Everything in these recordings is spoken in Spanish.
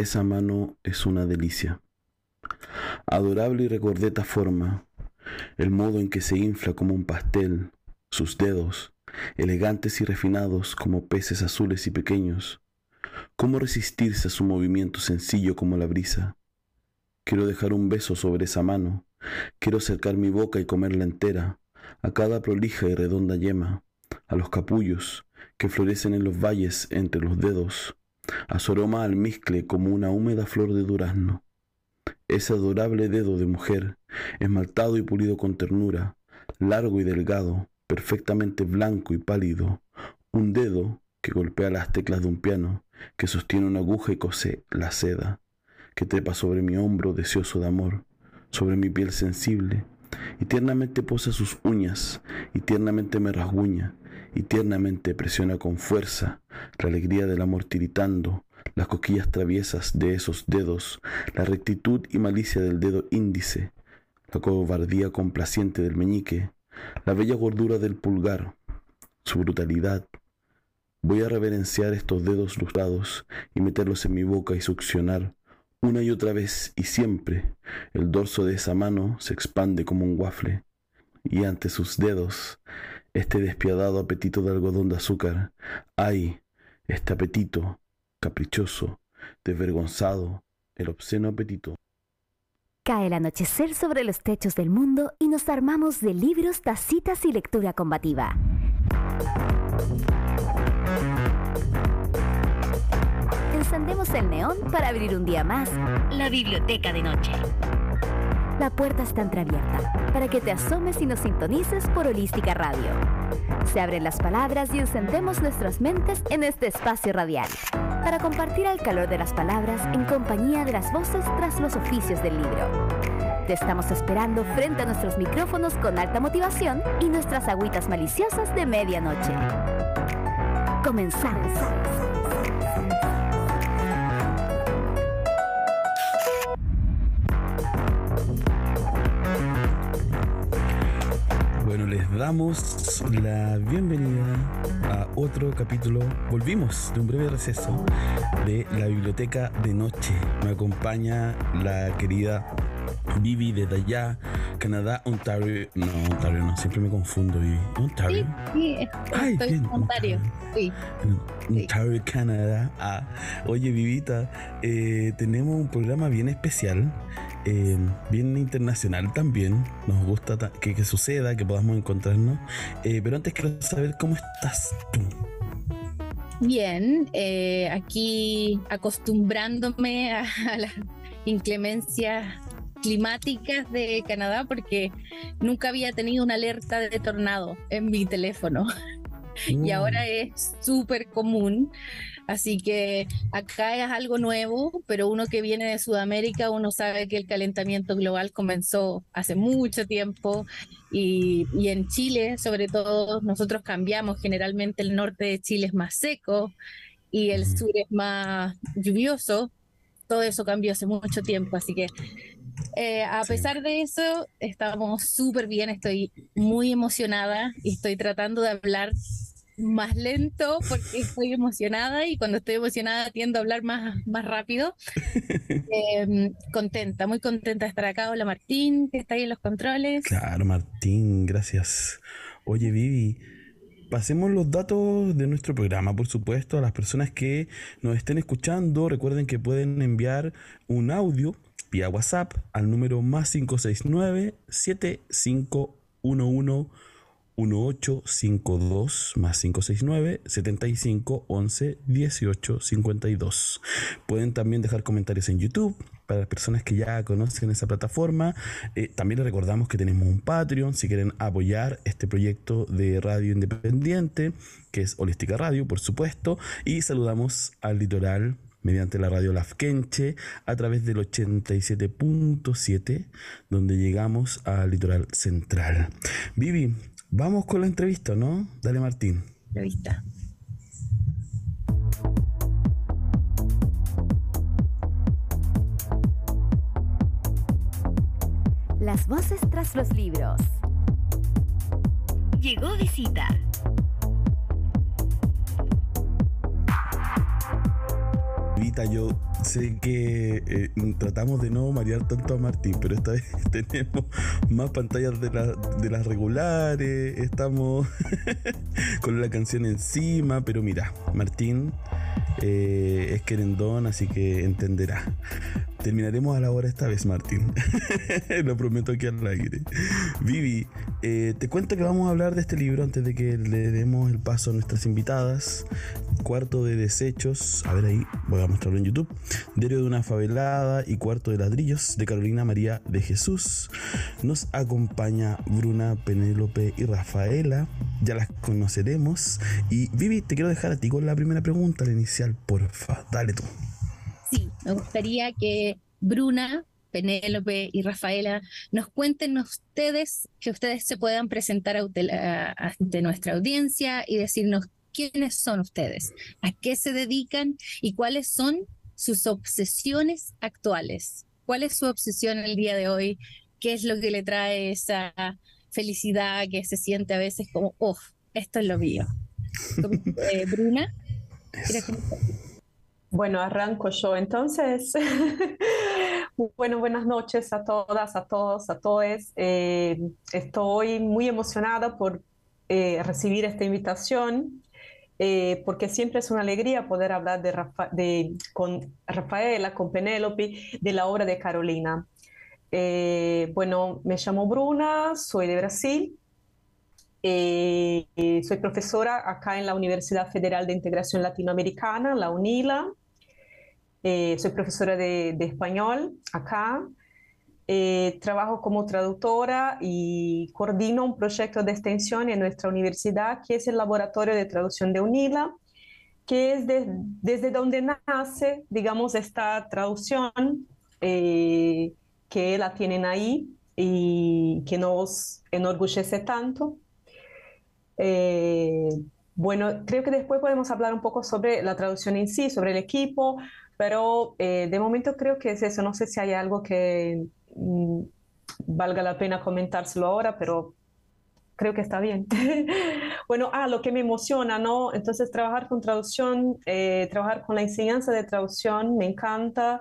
esa mano es una delicia. Adorable y recordeta forma, el modo en que se infla como un pastel, sus dedos, elegantes y refinados como peces azules y pequeños. ¿Cómo resistirse a su movimiento sencillo como la brisa? Quiero dejar un beso sobre esa mano, quiero acercar mi boca y comerla entera, a cada prolija y redonda yema, a los capullos que florecen en los valles entre los dedos, su aroma almizcle como una húmeda flor de durazno. Ese adorable dedo de mujer, esmaltado y pulido con ternura, largo y delgado, perfectamente blanco y pálido, un dedo que golpea las teclas de un piano, que sostiene una aguja y cose la seda, que trepa sobre mi hombro deseoso de amor, sobre mi piel sensible, y tiernamente posa sus uñas, y tiernamente me rasguña, y tiernamente presiona con fuerza la alegría del amor tiritando, las cosquillas traviesas de esos dedos, la rectitud y malicia del dedo índice, la cobardía complaciente del meñique, la bella gordura del pulgar, su brutalidad. Voy a reverenciar estos dedos lustrados y meterlos en mi boca y succionar una y otra vez y siempre el dorso de esa mano se expande como un waffle y ante sus dedos este despiadado apetito de algodón de azúcar. ¡Ay! Este apetito caprichoso, desvergonzado, el obsceno apetito. Cae el anochecer sobre los techos del mundo y nos armamos de libros, tacitas y lectura combativa. Encendemos el neón para abrir un día más la biblioteca de noche. La puerta está entreabierta para que te asomes y nos sintonices por Holística Radio. Se abren las palabras y encendemos nuestras mentes en este espacio radial para compartir el calor de las palabras en compañía de las voces tras los oficios del libro. Te estamos esperando frente a nuestros micrófonos con alta motivación y nuestras agüitas maliciosas de medianoche. Comenzamos. Les damos la bienvenida a otro capítulo. Volvimos de un breve receso de la biblioteca de noche. Me acompaña la querida Vivi desde allá, Canadá, Ontario. No, Ontario no, siempre me confundo, Vivi. Ontario. Sí, sí Ay, estoy bien, en Ontario. Sí. Ontario, Canadá. Ah, oye, Vivita, eh, tenemos un programa bien especial, eh, bien internacional también. Nos gusta ta- que, suceda, que podamos encontrarnos. Eh, pero antes quiero saber cómo estás tú. Bien, eh, aquí acostumbrándome a las inclemencias climáticas de Canadá porque nunca había tenido una alerta de tornado en mi teléfono y Mm. ahora es súper común. Así que acá es algo nuevo, pero uno que viene de Sudamérica, uno sabe que el calentamiento global comenzó hace mucho tiempo y, y en Chile, sobre todo, nosotros cambiamos. Generalmente el norte de Chile es más seco y el sur es más lluvioso. Todo eso cambió hace mucho tiempo, así que eh, a Sí. pesar de eso, estamos súper bien, estoy muy emocionada y estoy tratando de hablar más lento porque estoy emocionada y cuando estoy emocionada tiendo a hablar más, más rápido. Eh, contenta, muy contenta de estar acá. Hola Martín, que está ahí en los controles. Claro, Martín, gracias. Oye, Vivi, pasemos los datos de nuestro programa, por supuesto, a las personas que nos estén escuchando. Recuerden que pueden enviar un audio vía WhatsApp al número más 569 7511 1852 más 569 75 11 18 52. Pueden también dejar comentarios en YouTube para las personas que ya conocen esa plataforma. Eh, también les recordamos que tenemos un Patreon si quieren apoyar este proyecto de radio independiente, que es Holística Radio, por supuesto. Y saludamos al litoral mediante la radio Lafkenche a través del 87.7, donde llegamos al litoral central. Vivi, vamos con la entrevista, ¿no? Dale, Martín. Revista. Las voces tras los libros. Llegó visita. Vita, yo sé que eh, tratamos de no marear tanto a Martín, pero esta vez tenemos más pantallas de, de las regulares, estamos con la canción encima, pero mira, Martín eh, es querendón, así que entenderá. Terminaremos a la hora esta vez, Martín. Lo prometo aquí al aire. Vivi, eh, te cuento que vamos a hablar de este libro antes de que le demos el paso a nuestras invitadas. Cuarto de desechos, a ver ahí, voy a mostrarlo en YouTube. Diario de una favelada y cuarto de ladrillos de Carolina María de Jesús. Nos acompaña Bruna, Penélope y Rafaela. Ya las conoceremos. Y Vivi, te quiero dejar a ti con la primera pregunta, la inicial, porfa. Dale tú. Sí, me gustaría que Bruna, Penélope y Rafaela nos cuenten ustedes, que ustedes se puedan presentar ante nuestra audiencia y decirnos quiénes son ustedes, a qué se dedican y cuáles son sus obsesiones actuales. ¿Cuál es su obsesión el día de hoy? ¿Qué es lo que le trae esa felicidad que se siente a veces como, oh, esto es lo mío? Eh, Bruna. Bueno, arranco yo entonces. bueno, buenas noches a todas, a todos, a todos. Eh, estoy muy emocionada por eh, recibir esta invitación, eh, porque siempre es una alegría poder hablar de, con Rafaela, con Penélope, de la obra de Carolina. bueno, me llamo Bruna, soy de Brasil. soy profesora acá en la Universidad Federal de Integración Latinoamericana, la UNILA. Eh, soy profesora de, español acá. Eh, trabajo como traductora y coordino un proyecto de extensión en nuestra universidad que es el Laboratorio de Traducción de UNILA, que es desde donde nace, digamos, esta traducción eh, que la tienen ahí y que nos enorgullece tanto. bueno, creo que después podemos hablar un poco sobre la traducción en sí, sobre el equipo, pero eh, de momento creo que es eso. No sé si hay algo que mm, valga la pena comentárselo ahora, pero creo que está bien. bueno, ah, lo que me emociona, ¿no? Entonces, trabajar con traducción, eh, trabajar con la enseñanza de traducción, me encanta.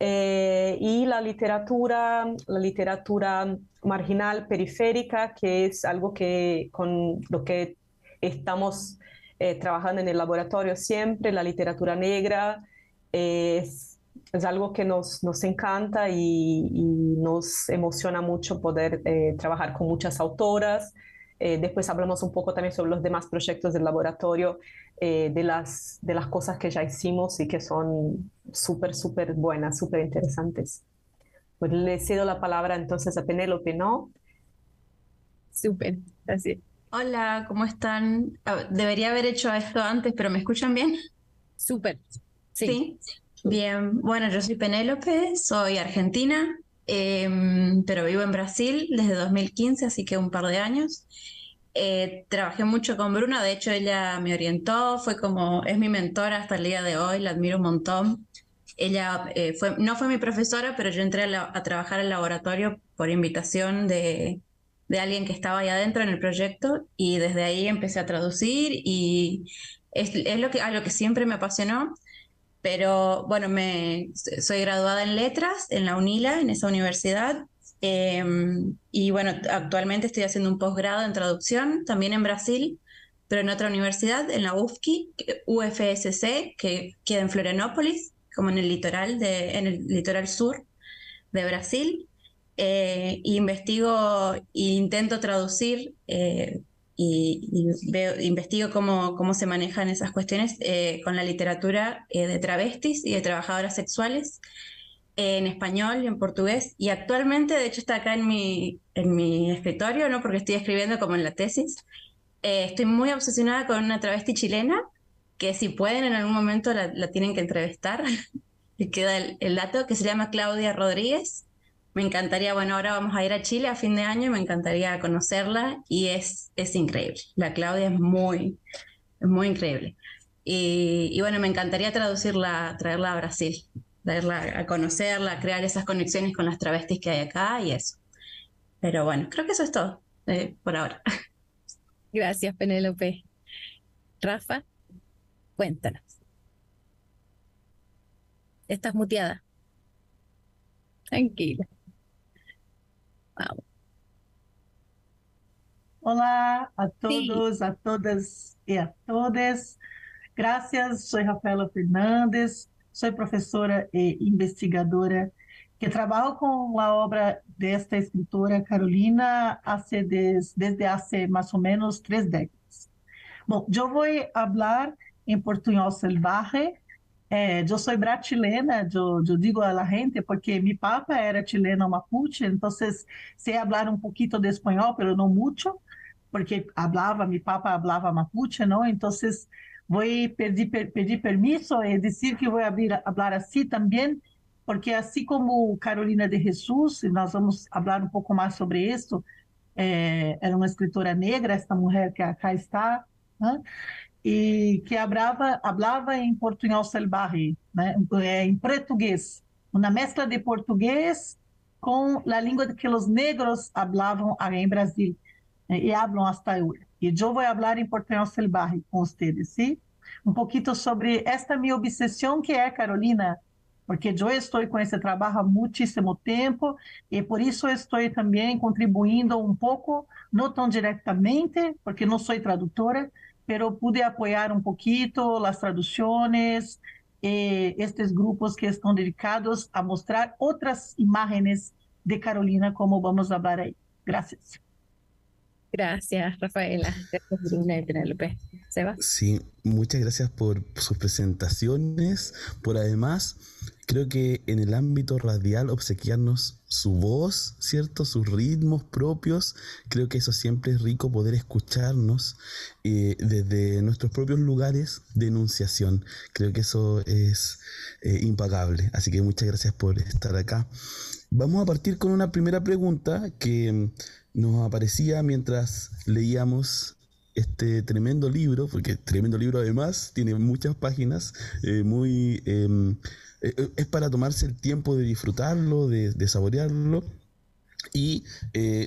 Eh, y la literatura, la literatura marginal periférica, que es algo que con lo que estamos trabajando en el laboratorio siempre, la literatura negra, es, es algo que nos, nos encanta y, nos emociona mucho poder eh, trabajar con muchas autoras. Eh, después hablamos un poco también sobre los demás proyectos del laboratorio, eh, de, las, de las cosas que ya hicimos y que son súper, súper buenas, súper interesantes. Pues le cedo la palabra entonces a Penélope, ¿no? Súper, así. Hola, ¿cómo están? Ah, debería haber hecho esto antes, pero ¿me escuchan bien? Súper. Sí. Bien, bueno, yo soy Penélope, soy argentina, em, pero vivo en Brasil desde 2015, así que un par de años. Eh, trabajé mucho con Bruna, de hecho ella me orientó, fue como, es mi mentora hasta el día de hoy, la admiro un montón. Ella eh, fue, no fue mi profesora, pero yo entré a, trabajar al laboratorio por invitación de, de, alguien que estaba ahí adentro en el proyecto y desde ahí empecé a traducir y es, es lo que, a lo que siempre me apasionó pero bueno, me, soy graduada en letras en la UNILA, en esa universidad. Em, y bueno, actualmente estoy haciendo un posgrado en traducción, también en Brasil, pero en otra universidad, en la UFSC, que queda en Florianópolis, como en el litoral, de, en el litoral sur de Brasil. Eh, investigo e intento traducir eh, y, veo, investigo cómo, cómo se manejan esas cuestiones eh, con la literatura eh, de travestis y de trabajadoras sexuales en español y en portugués. Y actualmente, de hecho, está acá en mi, en mi escritorio, ¿no? porque estoy escribiendo como en la tesis. Eh, estoy muy obsesionada con una travesti chilena que si pueden en algún momento la, la tienen que entrevistar. y queda el, el dato que se llama Claudia Rodríguez me encantaría, bueno, ahora vamos a ir a Chile a fin de año, me encantaría conocerla y es, es increíble. La Claudia es muy, muy increíble. Y, bueno, me encantaría traducirla, traerla a Brasil, traerla a conocerla, crear esas conexiones con las travestis que hay acá y eso. Pero bueno, creo que eso es todo eh, por ahora. Gracias, Penélope., Rafa, cuéntanos. estás muteada. Tranquila. Vamos. Olá a todos, a todas e a todas. Graças, sou Rafaela Fernandes, sou professora e investigadora que trabalho com a obra desta escritora Carolina hace des, desde hace mais ou menos três décadas. Bom, eu vou falar em portunhol selvagem. Eh, eu sou brasilena, eu, eu digo a la gente porque mi papa era chileno mapuche, então sei falar um pouquinho de espanhol, pero não muito, porque falava, mi papa falava mapuche, não? Então vou pedir, pedir e dizer que vou abrir, falar assim também, porque assim como Carolina de Jesus, nós vamos falar um pouco mais sobre isso, é, era uma escritora negra, esta mulher que acá está, né? E que hablava, hablava em portunhol selvagem, né? em português, uma mescla de português com a língua que os negros falavam em Brasil né? e falam hasta hoje. E eu vou falar em portunhol selvagem com vocês, sim? Um pouquinho sobre esta minha obsessão que é Carolina, porque eu estou com esse trabalho há muitíssimo tempo e por isso estou também contribuindo um pouco, não tão diretamente, porque não sou tradutora, pero pude apoiar um pouquinho as traduções, e estes grupos que estão dedicados a mostrar outras imagens de Carolina, como vamos falar aí. Gracias. Gracias, Rafaela. Gracias, Bruna y Penélope. Seba. Sí, muchas gracias por sus presentaciones, por además, creo que en el ámbito radial obsequiarnos su voz, ¿cierto? Sus ritmos propios. Creo que eso siempre es rico poder escucharnos eh, desde nuestros propios lugares de enunciación. Creo que eso es eh, impagable. Así que muchas gracias por estar acá. Vamos a partir con una primera pregunta que nos aparecía mientras leíamos este tremendo libro, porque tremendo libro además, tiene muchas páginas, eh, muy em, es para tomarse el tiempo de disfrutarlo, de, saborearlo. Y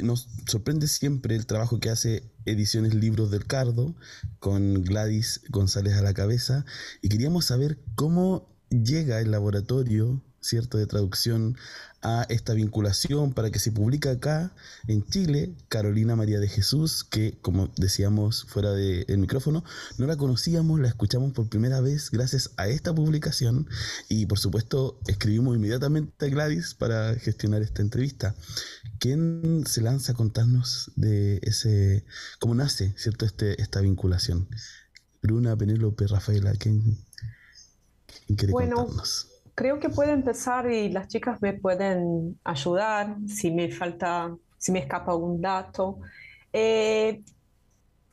nos sorprende siempre el trabajo que hace Ediciones Libros del Cardo, con Gladys González a la cabeza. Y queríamos saber cómo llega el laboratorio ¿cierto? de traducción a esta vinculación para que se publique acá en Chile Carolina María de Jesús, que como decíamos fuera del micrófono, no la conocíamos, la escuchamos por primera vez gracias a esta publicación y por supuesto escribimos inmediatamente a Gladys para gestionar esta entrevista. ¿Quién se lanza a contarnos de ese, cómo nace, ¿cierto? Este, esta vinculación? Bruna, Penélope, Rafaela, ¿quién, quiere contarnos? Creo que puedo empezar y las chicas me pueden ayudar si me falta, si me escapa algún dato. Eh,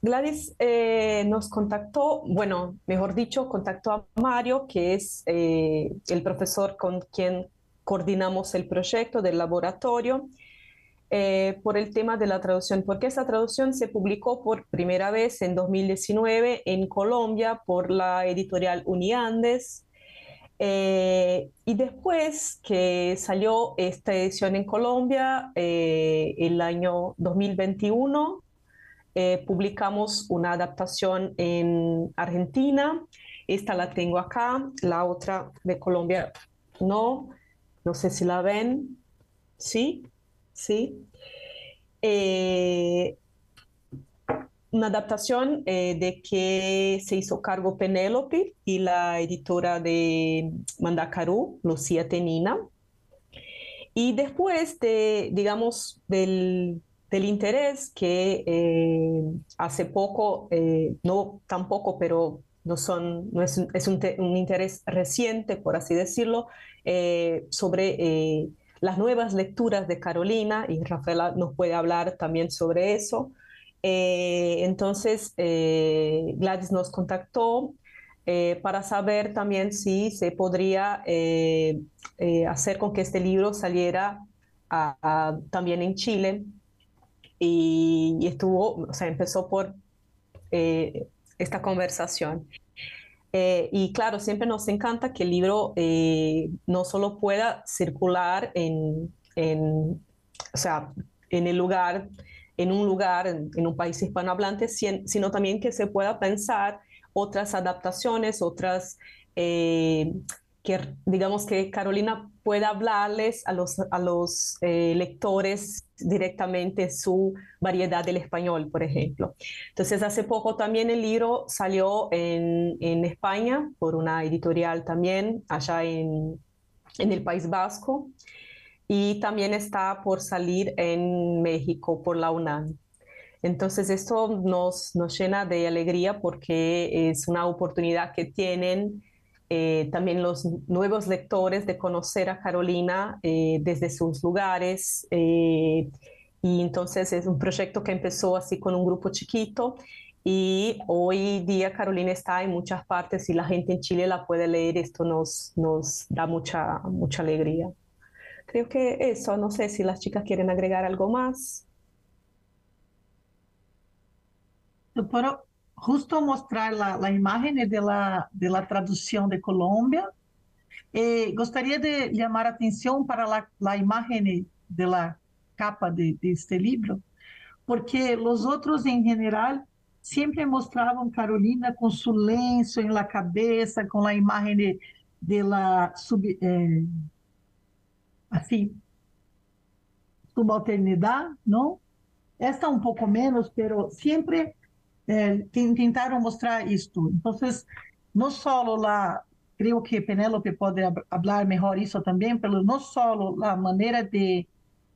Gladys eh, nos contactó, bueno, mejor dicho, contactó a Mario, que es eh, el profesor con quien coordinamos el proyecto del laboratorio, por el tema de la traducción, porque esa traducción se publicó por primera vez en 2019 en Colombia por la editorial Uniandes eh, y después que salió esta edición en Colombia, eh, el año 2021, eh, publicamos una adaptación en Argentina. Esta la tengo acá, la otra de Colombia no. No sé si la ven. Sí, sí una adaptación eh, de que se hizo cargo Penélope y la editora de Mandacarú, Lucía Tenina. Y después de, digamos, del, interés que eh, hace poco, eh, no tampoco, pero no, son, no es, un, un, interés reciente, por así decirlo, sobre las nuevas lecturas de Carolina, y Rafaela nos puede hablar también sobre eso. Eh, entonces, eh, Gladys nos contactó eh, para saber también si se podría hacer con que este libro saliera también en Chile. Y, estuvo, o sea, empezó por esta conversación. y claro, siempre nos encanta que el libro no solo pueda circular en, en, o sea, en el lugar en un lugar, en, un país hispanohablante, sino también que se pueda pensar otras adaptaciones, otras, eh, que digamos que Carolina pueda hablarles a los, a los eh, lectores directamente su variedad del español, por ejemplo. Entonces, hace poco también el libro salió en, en España por una editorial también, allá en, en el País Vasco, y también está por salir en México por la UNAM. Entonces, esto nos, nos llena de alegría porque es una oportunidad que tienen eh, también los nuevos lectores de conocer a Carolina eh, desde sus lugares. Eh, y entonces es un proyecto que empezó así con un grupo chiquito y hoy día Carolina está en muchas partes y la gente en Chile la puede leer. Esto nos, nos da mucha, mucha alegría. Creo que eso, no sé si las chicas quieren agregar algo más. Pero justo mostrar la, imagen de la, de la traducción de Colombia. Eh, gustaría de llamar atención para la, imagen de la capa de, este libro, porque los otros en general siempre mostraban Carolina con su lenço en la cabeza, con la imagen de, la sub, eh, así, subalternidad, ¿no? Esta un poco menos, pero siempre eh, tentaram mostrar isto. Então, não só lá, creio que Penélope pode falar melhor isso também, pelo não só a maneira de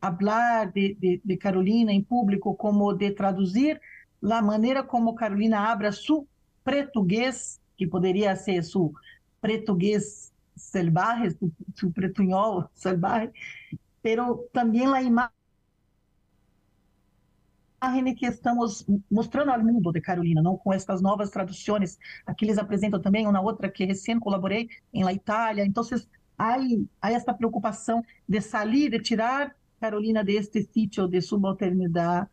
falar de, de, de, Carolina em público, como de traduzir, a maneira como Carolina abre su português, que poderia ser su português selvagem, su, selvagem, pero também a imagem imagen que estamos mostrando ao mundo de Carolina, não com estas novas traduções. Aqui eles apresentam também uma outra que recém colaborei em la Itália. Então, há, há esta preocupação de sair, de tirar Carolina deste sítio de subalternidade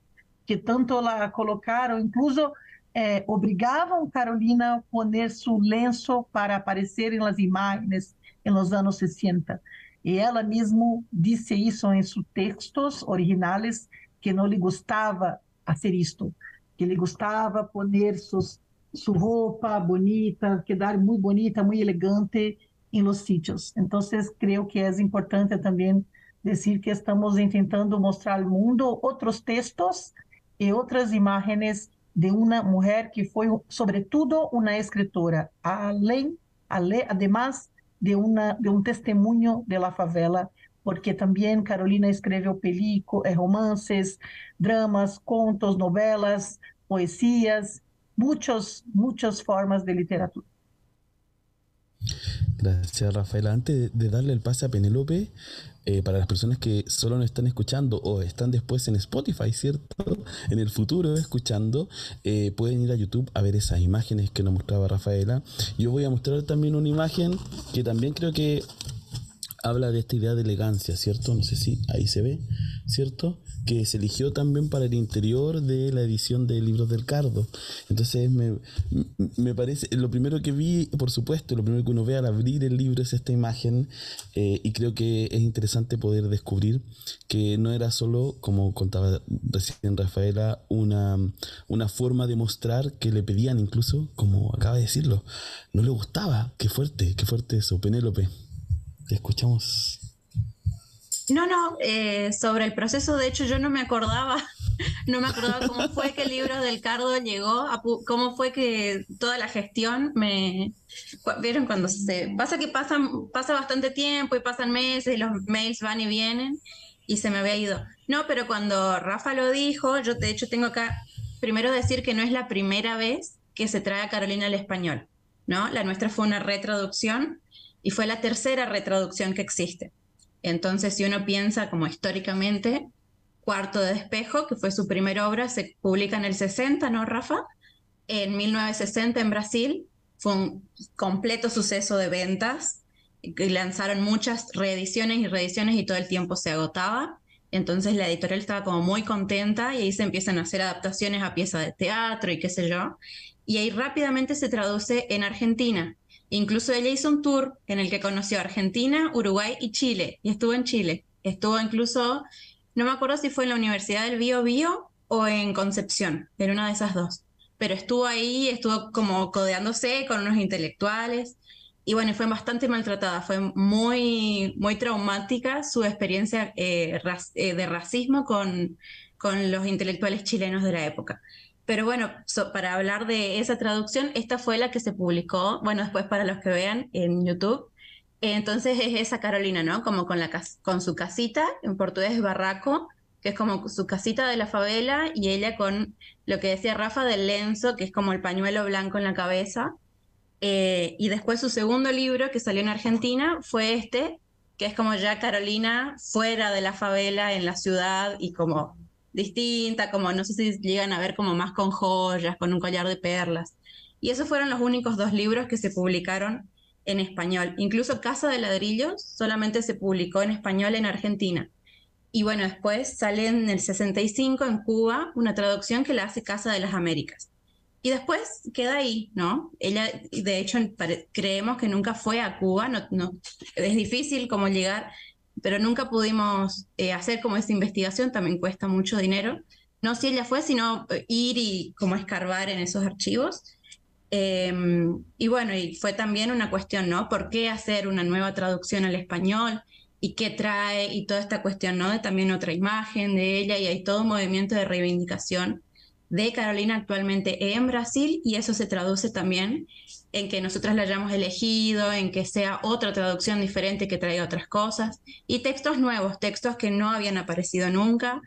que tanto la colocaram, incluso eh, obrigavam Carolina a poner seu lenço para aparecer em las imagens em los anos 60. E ela mesmo disse isso em seus textos originais, que não lhe gostava fazer isto, que lhe gostava poner sus, sua roupa bonita, quedar muito bonita, muito elegante em los sítios. Então, creio que é importante também dizer que estamos tentando mostrar ao mundo outros textos e outras imagens de uma mulher que foi, sobretudo, uma escritora, além, além además de, uma, de um testemunho de la favela porque también Carolina escribió películas, eh, romances, dramas, contos, novelas, poesías, muchos, muchas formas de literatura. Gracias, Rafaela. Antes de darle el pase a Penélope, eh, para las personas que solo nos están escuchando o están después en Spotify, ¿cierto? En el futuro escuchando, eh, pueden ir a YouTube a ver esas imágenes que nos mostraba Rafaela. Yo voy a mostrar también una imagen que también creo que habla de esta idea de elegancia, ¿cierto? No sé si ahí se ve, ¿cierto? Que se eligió también para el interior de la edición de Libros del Cardo. Entonces me, me parece, lo primero que vi, por supuesto, lo primero que uno ve al abrir el libro es esta imagen eh, y creo que es interesante poder descubrir que no era solo, como contaba recién Rafaela, una, una forma de mostrar que le pedían incluso, como acaba de decirlo, no le gustaba. Qué fuerte, qué fuerte eso, Penélope. Te escuchamos. No, no, eh, sobre el proceso, de hecho, yo no me acordaba, no me acordaba cómo fue que el libro del Cardo llegó, cómo fue que toda la gestión me... Vieron cuando se... Pasa que pasan, pasa bastante tiempo y pasan meses y los mails van y vienen y se me había ido. No, pero cuando Rafa lo dijo, yo de hecho tengo acá, primero decir que no es la primera vez que se trae a Carolina al español, ¿no? La nuestra fue una retraducción y fue la tercera retraducción que existe. Entonces, si uno piensa como históricamente, Cuarto de Despejo, que fue su primera obra, se publica en el 60, ¿no, Rafa? En 1960 en Brasil, fue un completo suceso de ventas, y lanzaron muchas reediciones y reediciones y todo el tiempo se agotaba. Entonces la editorial estaba como muy contenta y ahí se empiezan a hacer adaptaciones a piezas de teatro y qué sé yo. Y ahí rápidamente se traduce en Argentina. Incluso ella hizo un tour en el que conoció Argentina, Uruguay y Chile. Y estuvo en Chile. Estuvo incluso, no me acuerdo si fue en la Universidad del Bio Bio o en Concepción, en una de esas dos. Pero estuvo ahí, estuvo como codeándose con unos intelectuales. y bueno, fue bastante maltratada, fue muy, muy traumática su experiencia eh, eh, de racismo con, con los intelectuales chilenos de la época. Pero bueno, para hablar de esa traducción, esta fue la que se publicó, bueno, después para los que vean en YouTube. Entonces es esa Carolina, ¿no? Como con, la, con su casita, en portugués barraco, que es como su casita de la favela, y ella con lo que decía Rafa del lenzo, que es como el pañuelo blanco en la cabeza. Eh, y después su segundo libro que salió en Argentina fue este, que es como ya Carolina fuera de la favela en la ciudad y como distinta, como no sé si llegan a ver como más con joyas, con un collar de perlas. Y esos fueron los únicos dos libros que se publicaron en español. Incluso Casa de Ladrillos solamente se publicó en español en Argentina. Y bueno, después sale en el 65 en Cuba una traducción que la hace Casa de las Américas. Y después queda ahí, ¿no? Ella, de hecho, creemos que nunca fue a Cuba, no, no, es difícil como llegar, pero nunca pudimos eh, hacer como esa investigación, también cuesta mucho dinero. No si ella fue, sino eh, ir y como escarbar en esos archivos. Em, y bueno, y fue también una cuestión, ¿no? ¿Por qué hacer una nueva traducción al español? ¿Y qué trae? Y toda esta cuestión, ¿no? De también otra imagen de ella y hay todo un movimiento de reivindicación de Carolina actualmente en Brasil y eso se traduce también en que nosotras la hayamos elegido, en que sea otra traducción diferente que traiga otras cosas y textos nuevos, textos que no habían aparecido nunca,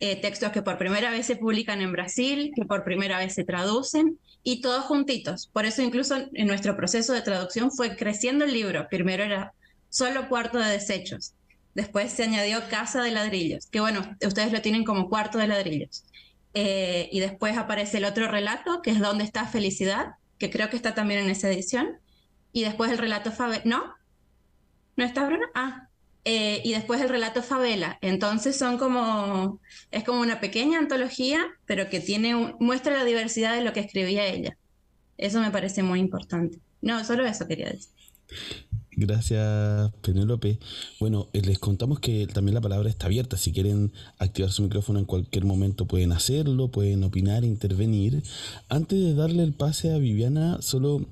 eh, textos que por primera vez se publican en Brasil, que por primera vez se traducen y todos juntitos. Por eso incluso en nuestro proceso de traducción fue creciendo el libro. Primero era solo cuarto de desechos. Después se añadió casa de ladrillos, que bueno, ustedes lo tienen como cuarto de ladrillos. Eh, y después aparece el otro relato, que es ¿Dónde está felicidad? Que creo que está también en esa edición. Y después el relato Favela. ¿No? ¿No está Bruno? Ah. Eh, y después el relato Favela. Entonces son como. Es como una pequeña antología, pero que tiene muestra la diversidad de lo que escribía ella. Eso me parece muy importante. No, solo eso quería decir. Gracias, Penélope. Bueno, eh, les contamos que también la palabra está abierta. Si quieren activar su micrófono en cualquier momento pueden hacerlo, pueden opinar, intervenir. Antes de darle el pase a Viviana, solo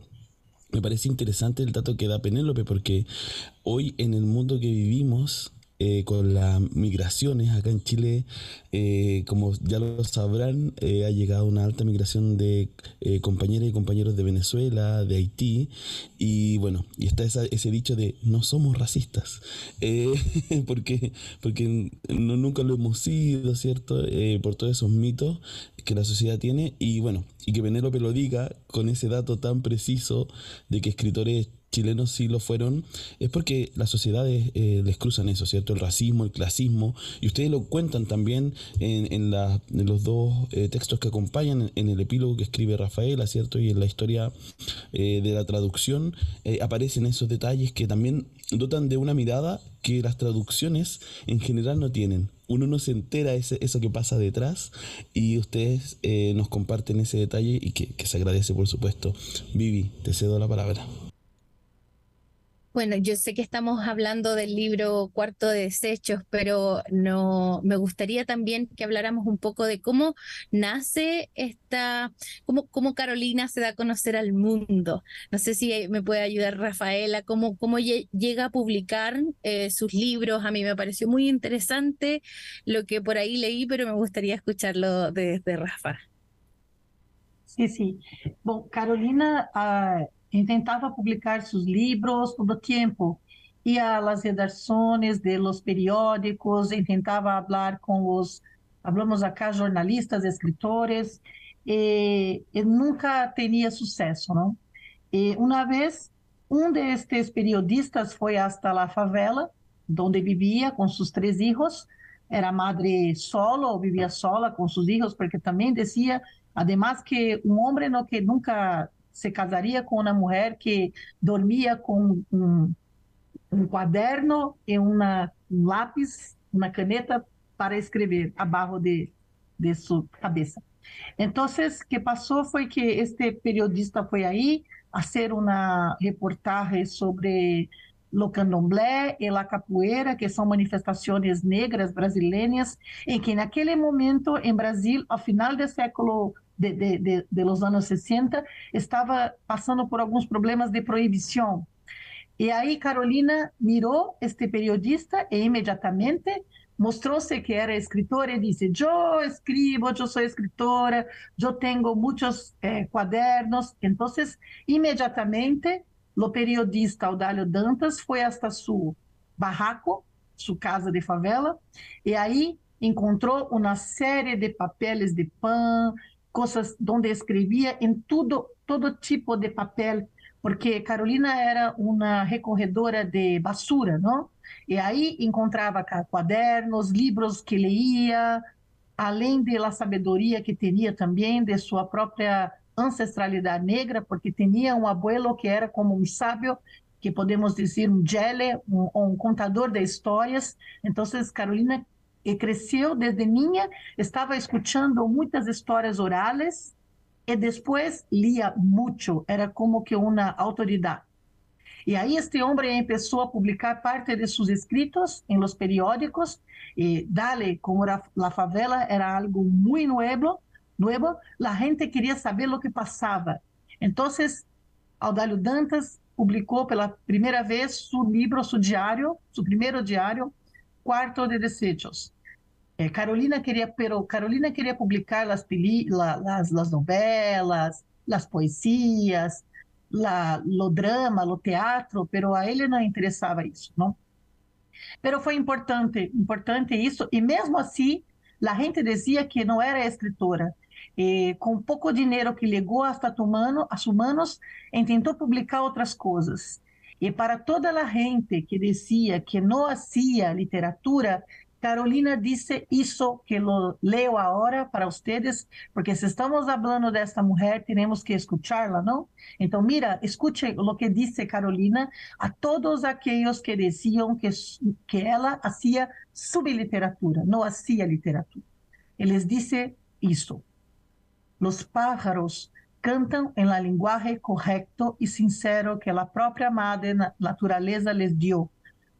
me parece interesante el dato que da Penélope, porque hoy en el mundo que vivimos, eh, con las migraciones acá en Chile, eh, como ya lo sabrán, eh, ha llegado una alta migración de compañeras y compañeros de Venezuela, de Haití, y bueno, y está ese dicho de no somos racistas, porque, porque no, nunca lo hemos sido, ¿cierto? por todos esos mitos que la sociedad tiene, y bueno, y que Penélope lo diga con ese dato tan preciso de que escritores chilenos sí lo fueron, es porque las sociedades eh, les cruzan eso, ¿cierto? El racismo, el clasismo, y ustedes lo cuentan también en, en, los dos eh, textos que acompañan, en, el epílogo que escribe Rafaela, ¿cierto? Y en la historia eh, de la traducción aparecen esos detalles que también dotan de una mirada que las traducciones en general no tienen. Uno no se entera ese, eso que pasa detrás y ustedes nos comparten ese detalle y que, que se agradece, por supuesto. Vivi, te cedo la palabra. Bueno, yo sé que estamos hablando del libro Cuarto de Desechos, pero no me gustaría también que habláramos un poco de cómo nace esta, cómo, cómo Carolina se da a conocer al mundo. No sé si me puede ayudar Rafaela, cómo, cómo llega a publicar eh, sus libros. A mí me pareció muy interesante lo que por ahí leí, pero me gustaría escucharlo desde Rafa. Sí, sí. Bueno, Carolina ah, intentava publicar seus livros todo tempo. Ia às redações de los periódicos, intentava falar com os, falamos acá, jornalistas, escritores, e, e nunca tinha sucesso, não? E uma vez, um destes periodistas foi hasta la favela, onde vivia com seus três filhos, era madre solo, vivia sola com seus filhos, porque também dizia, además que um homem que nunca se casaria com uma mulher que dormia com um, um caderno e uma, um lápis, uma caneta para escrever abaixo de, de sua cabeça. Então, o que passou foi que este periodista foi aí a fazer uma reportagem sobre o candomblé e a capoeira, que são manifestações negras brasileiras, em que naquele momento em Brasil, ao final do século de, de, de, de los anos 60 estava passando por alguns problemas de proibição. Y ahí Carolina miró este periodista e inmediatamente mostróse que era escritora y dice, yo escribo, yo soy escritora, yo tengo muchos eh, cuadernos. Entonces, inmediatamente, o periodista Audálio Dantas foi hasta su barraco, su casa de favela, e aí encontrou uma série de papeles de pan, coisas onde escrevia em tudo, todo tipo de papel, porque Carolina era uma recorredora de basura, não? E aí encontrava quadernos, livros que leía, além da sabedoria que tinha também de sua própria ancestralidade negra, porque tinha um abuelo que era como um sábio, que podemos dizer um gele, um, um contador de histórias. Então, Carolina cresceu desde niña, estava escutando muitas histórias orales e depois lia muito, era como que uma autoridade. E aí este homem começou a publicar parte de seus escritos em los periódicos, e dale, como era, la favela era algo muito novo, nuevo, la gente queria saber o que passava. Então, Audálio Dantas publicou pela primeira vez seu livro, seu diário, seu primeiro diário, Quarto de Desechos. Eh, Carolina queria, pero Carolina queria publicar las, la, las, las novelas, las poesias, la, lo drama, lo teatro, pero a ele não interessava isso, não? Pero foi importante, importante isso, e mesmo assim, a gente dizia que não era escritora. E, com pouco dinheiro que legou a humano, a humanos, tentou publicar outras coisas. E para toda a gente que dizia que não hacía literatura, Carolina disse isso que lo leo agora para vocês, porque se estamos falando desta mulher, temos que escuchá-la, não? Então, mira, escute o que disse Carolina a todos aqueles que diziam que, que ela hacía subliteratura, não hacía literatura. Eles disse isso. Los pájaros cantam em la linguagem correcto e sincero que a própria madre natureza les dio.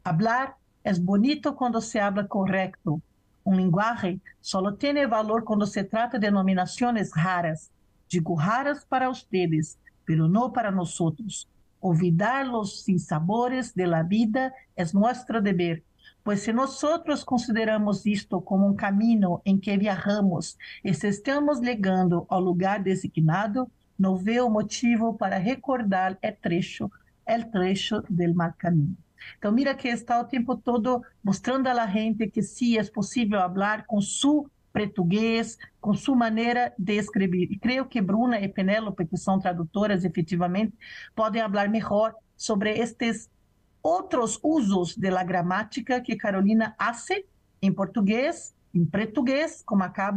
Hablar Es bonito cuando se habla correcto. Un lenguaje solo tiene valor cuando se trata de denominaciones raras. Digo raras para ustedes, pero no para nosotros. Olvidar los sinsabores de la vida es nuestro deber. Pues si nosotros consideramos esto como un camino en que viajamos y si estamos llegando al lugar designado, no veo motivo para recordar el trecho, el trecho del mal camino. Então, mira que está o tempo todo mostrando a gente que sim, é possível falar com seu português, com sua maneira de escrever. E creio que Bruna e Penélope, que são tradutoras efetivamente, podem falar melhor sobre estes outros usos da gramática que Carolina hace em português, em português, como acá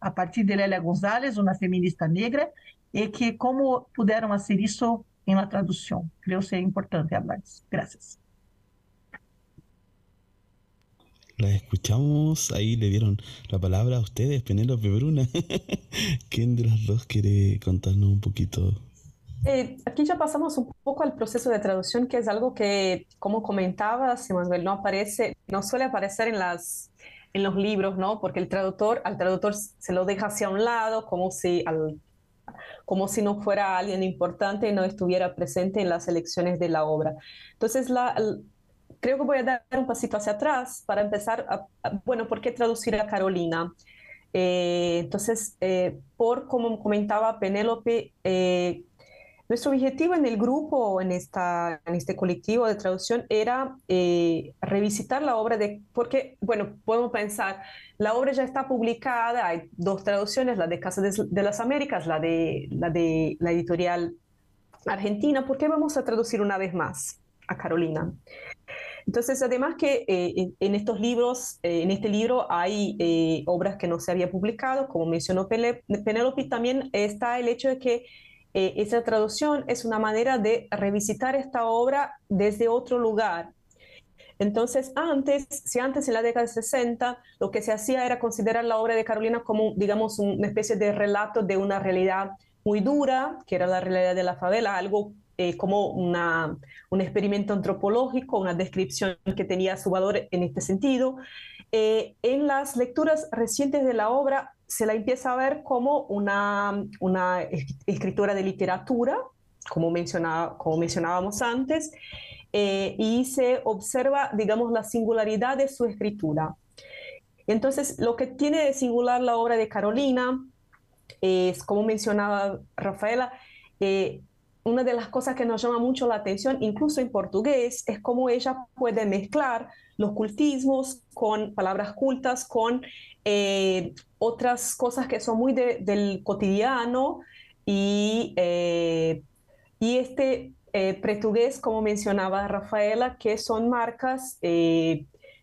a partir de Lélia Gonzalez, uma feminista negra, e que como puderam fazer isso em la tradução. Creio ser importante isso. Graças. La escuchamos, ahí le dieron la palabra a ustedes, Penélope Bruna. ¿Quién de las dos quiere contarnos un poquito? Eh, aquí ya pasamos un poco al proceso de traducción, que es algo que, como comentaba Manuel, no aparece, no suele aparecer en las en los libros, ¿no? Porque el traductor, al traductor se lo deja hacia un lado, como si al, como si no fuera alguien importante y no estuviera presente en las elecciones de la obra. Entonces, la, creo que voy a dar un pasito hacia atrás para empezar, bueno, ¿por qué traducir a Carolina? Eh, entonces, eh, por como comentaba Penélope, eh, nuestro objetivo en el grupo, en, esta, en este colectivo de traducción, era revisitar la obra de, porque, bueno, podemos pensar, la obra ya está publicada, hay dos traducciones, la de Casa de, de las Américas, la de, la de la editorial argentina, ¿por qué vamos a traducir una vez más a Carolina? Entonces, además que eh, en estos libros, eh, en este libro hay eh, obras que no se había publicado, como mencionó Penélope, también está el hecho de que esa traducción es una manera de revisitar esta obra desde otro lugar. Entonces, antes, si antes en la década de 60 lo que se hacía era considerar la obra de Carolina como, digamos, una especie de relato de una realidad muy dura, que era la realidad de la favela, algo eh, como una, un experimento antropológico, una descripción que tenía su valor en este sentido. Eh, en las lecturas recientes de la obra se la empieza a ver como una, una escritora de literatura, como, mencionaba, como mencionábamos antes, eh, y se observa, digamos, la singularidad de su escritura. Entonces, lo que tiene de singular la obra de Carolina es, como mencionaba Rafaela, eh, una de las cosas que nos llama mucho la atención, incluso en portugués, es cómo ella puede mezclar los cultismos con palabras cultas, con eh, otras cosas que son muy del cotidiano y, eh, este eh, portugués, como mencionaba Rafaela, que son marcas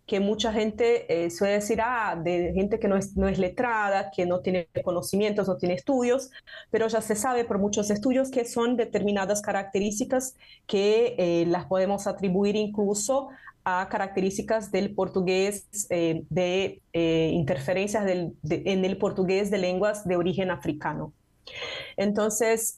que mucha gente eh, suele decir, ah, de gente que no es, no es letrada, que no tiene conocimientos, no tiene estudios, pero ya se sabe por muchos estudios que son determinadas características que eh, las podemos atribuir incluso a características del portugués, eh, de interferencias en el portugués de lenguas de origen africano. Entonces,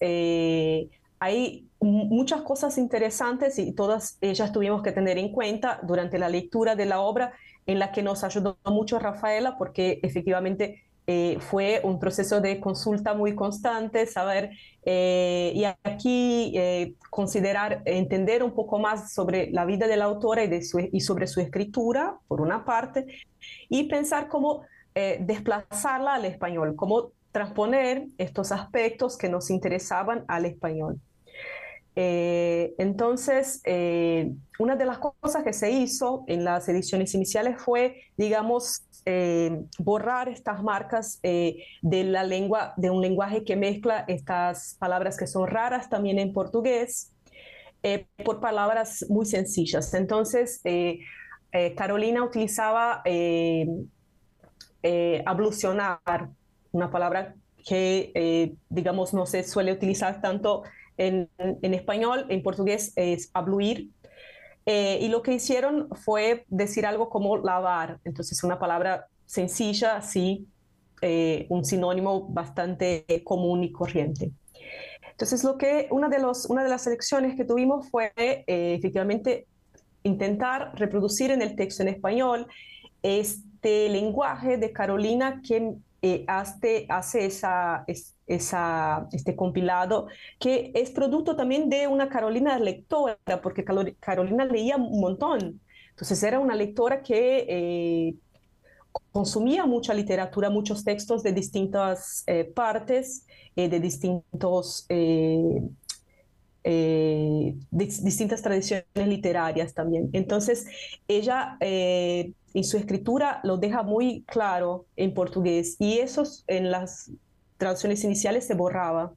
hay muchas cosas interesantes y todas ellas tuvimos que tener en cuenta durante la lectura de la obra en la que nos ayudó mucho Rafaela porque efectivamente eh, fue un proceso de consulta muy constante, saber eh, y aquí eh, considerar, entender un poco más sobre la vida de la autora y, de y sobre su escritura, por una parte, y pensar cómo desplazarla al español, cómo transponer estos aspectos que nos interesaban al español. Eh, entonces, eh, una de las cosas que se hizo en las ediciones iniciales fue, digamos, eh, borrar estas marcas de la lengua, de un lenguaje que mezcla estas palabras que son raras también en portugués, por palabras muy sencillas. Entonces, Carolina utilizaba ablucionar, una palabra que, digamos, no se suele utilizar tanto en, español, en portugués es abluir. Eh, y lo que hicieron fue decir algo como lavar, entonces una palabra sencilla, sí, eh, un sinónimo bastante común y corriente. Entonces, lo que, una, de los, una de las elecciones que tuvimos fue eh, efectivamente intentar reproducir en el texto en español este lenguaje de Carolina que hace, hace esa, esa, este compilado, que es producto también de una Carolina lectora, porque Carolina leía un montón. Entonces era una lectora que eh, consumía mucha literatura, muchos textos de distintas eh, partes, eh, de distintos... distintas tradiciones literarias también. Entonces, ella en su escritura lo deja muy claro en portugués y eso en las traducciones iniciales se borraba.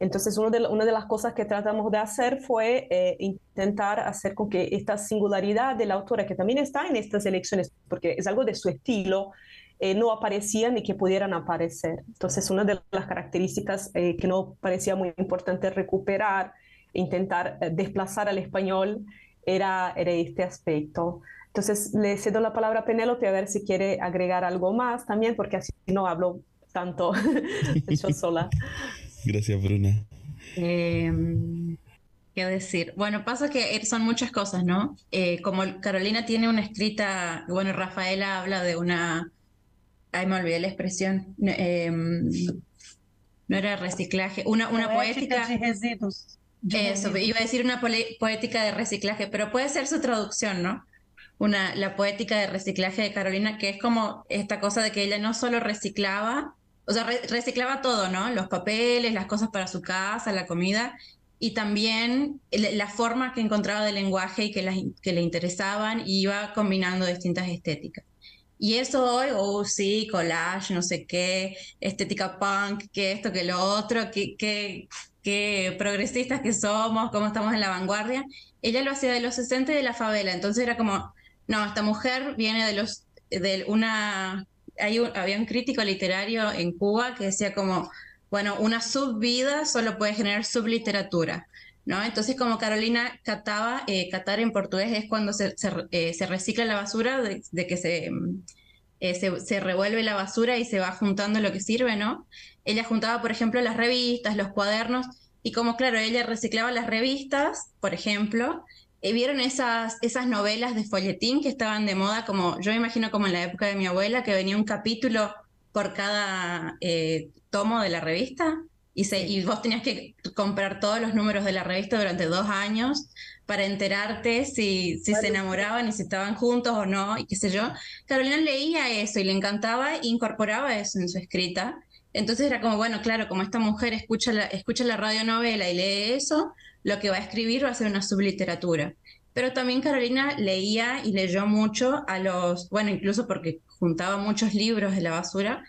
Entonces, de, una de las cosas que tratamos de hacer fue eh, intentar hacer con que esta singularidad de la autora, que también está en estas elecciones, porque es algo de su estilo, eh, no aparecían y que pudieran aparecer. Entonces, una de las características eh, que no parecía muy importante recuperar, intentar desplazar al español, era, era este aspecto. Entonces, le cedo la palabra a Penélope a ver si quiere agregar algo más también, porque así no hablo tanto yo sola. Gracias, Bruna. Eh, ¿Qué decir? Bueno, pasa que son muchas cosas, ¿no? Eh, como Carolina tiene una escrita, bueno, Rafaela habla de una, ay, me olvidé la expresión, em, no era reciclaje, una, una poética. residuos. Eso, iba a decir una poética de reciclaje, pero puede ser su traducción, ¿no? Una, la poética de reciclaje de Carolina, que es como esta cosa de que ella no solo reciclaba, o sea, reciclaba todo, ¿no? Los papeles, las cosas para su casa, la comida, y también la forma que encontraba de lenguaje y que, que le interesaban, y iba combinando distintas estéticas. Y eso hoy, oh sí, collage, no sé qué, estética punk, que esto, que lo otro, que, que, progresistas que somos, cómo estamos en la vanguardia. Ella lo hacía de los 60 y de la favela, entonces era como, no, esta mujer viene de los de una había un crítico literario en Cuba que decía como, bueno, una subvida solo puede generar subliteratura. ¿No? Entonces, como Carolina cataba, eh, catar en portugués es cuando se, eh, recicla la basura, de, que eh, se, se, revuelve la basura y se va juntando lo que sirve, ¿no? Ella juntaba, por ejemplo, las revistas, los cuadernos, y como, claro, ella reciclaba las revistas, por ejemplo, ¿Vieron esas, esas novelas de folletín que estaban de moda? Como yo me imagino como en la época de mi abuela, que venía un capítulo por cada eh, tomo de la revista. y, se, y vos tenías que comprar todos los números de la revista durante dos años para enterarte si, si se enamoraban y si estaban juntos o no, y qué sé yo. Carolina leía eso y le encantaba e incorporaba eso en su escrita. Entonces era como, bueno, claro, como esta mujer escucha la, escucha la radionovela y lee eso, lo que va a escribir va a ser una subliteratura. Pero también Carolina leía y leyó mucho a los, bueno, incluso porque juntaba muchos libros de la basura,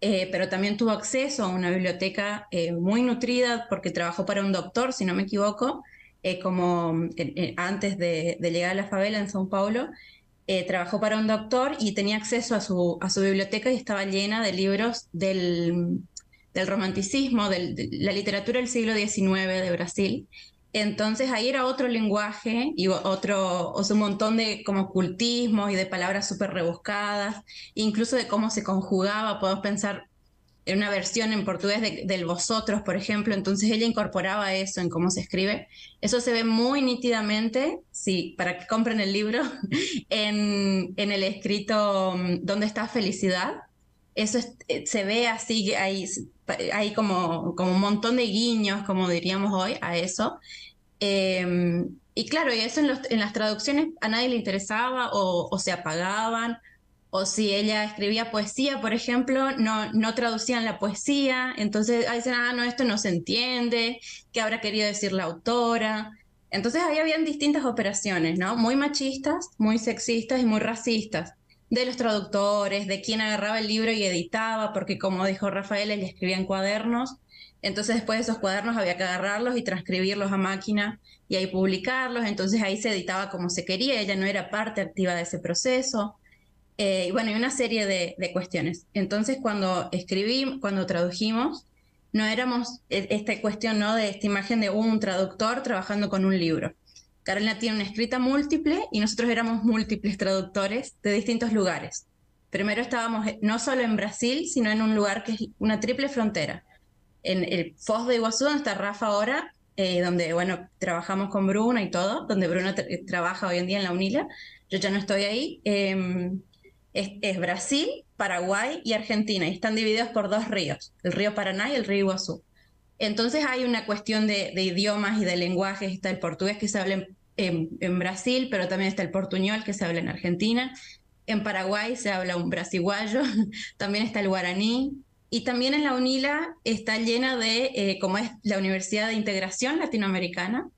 eh, pero también tuvo acceso a una biblioteca eh, muy nutrida porque trabajó para un doctor, si no me equivoco, eh, como antes de, llegar a la favela en São Paulo. trabajó para un doctor y tenía acceso a su, a su biblioteca y estaba llena de libros del, del romanticismo, de la literatura del siglo XIX de Brasil. Entonces ahí era otro lenguaje y otro, o sea, un montón de como cultismos y de palabras súper rebuscadas, incluso de cómo se conjugaba, podemos pensar en una versión en portugués del vosotros, por ejemplo, entonces ella incorporaba eso en cómo se escribe. Eso se ve muy nítidamente, sí, para que compren el libro, en, en el escrito mm, ¿Dónde está felicidad? Eso eh, se ve así, hay, hay como, un montón de guiños, como diríamos hoy, a eso. Em, y claro, y eso en, las traducciones a nadie le interesaba o, se apagaban, o si ella escribía poesía, por ejemplo, no, traducían la poesía, entonces dicen, ah, no, esto no se entiende, ¿qué habrá querido decir la autora? Entonces ahí habían distintas operaciones, ¿no? Muy machistas, muy sexistas y muy racistas de los traductores, de quien agarraba el libro y editaba, porque como dijo Rafael, él escribía en cuadernos. Entonces después de esos cuadernos había que agarrarlos y transcribirlos a máquina y ahí publicarlos. Entonces ahí se editaba como se quería, ella no era parte activa de ese proceso. Eh, y bueno, y una serie de, de, cuestiones. Entonces cuando escribí, cuando tradujimos, no éramos e, esta cuestión ¿no? de esta imagen de un traductor trabajando con un libro. Carolina tiene una escrita múltiple y nosotros éramos múltiples traductores de distintos lugares. Primero estábamos eh, no solo en Brasil, sino en un lugar que es una triple frontera. En el Foz de Iguazú, donde está Rafa ahora, eh, donde, bueno, trabajamos con Bruna y todo, donde Bruna trabaja hoy en día en la UNILA. Yo ya no estoy ahí. Em, es, Brasil, Paraguay y Argentina, y están divididos por dos ríos, el río Paraná y el río Iguazú. Entonces hay una cuestión de, idiomas y de lenguajes, está el portugués que se habla en, Brasil, pero también está el portuñol que se habla en Argentina, en Paraguay se habla un brasiguayo, también está el guaraní, y también en la UNILA está llena de, eh, como es la Universidad de Integración Latinoamericana,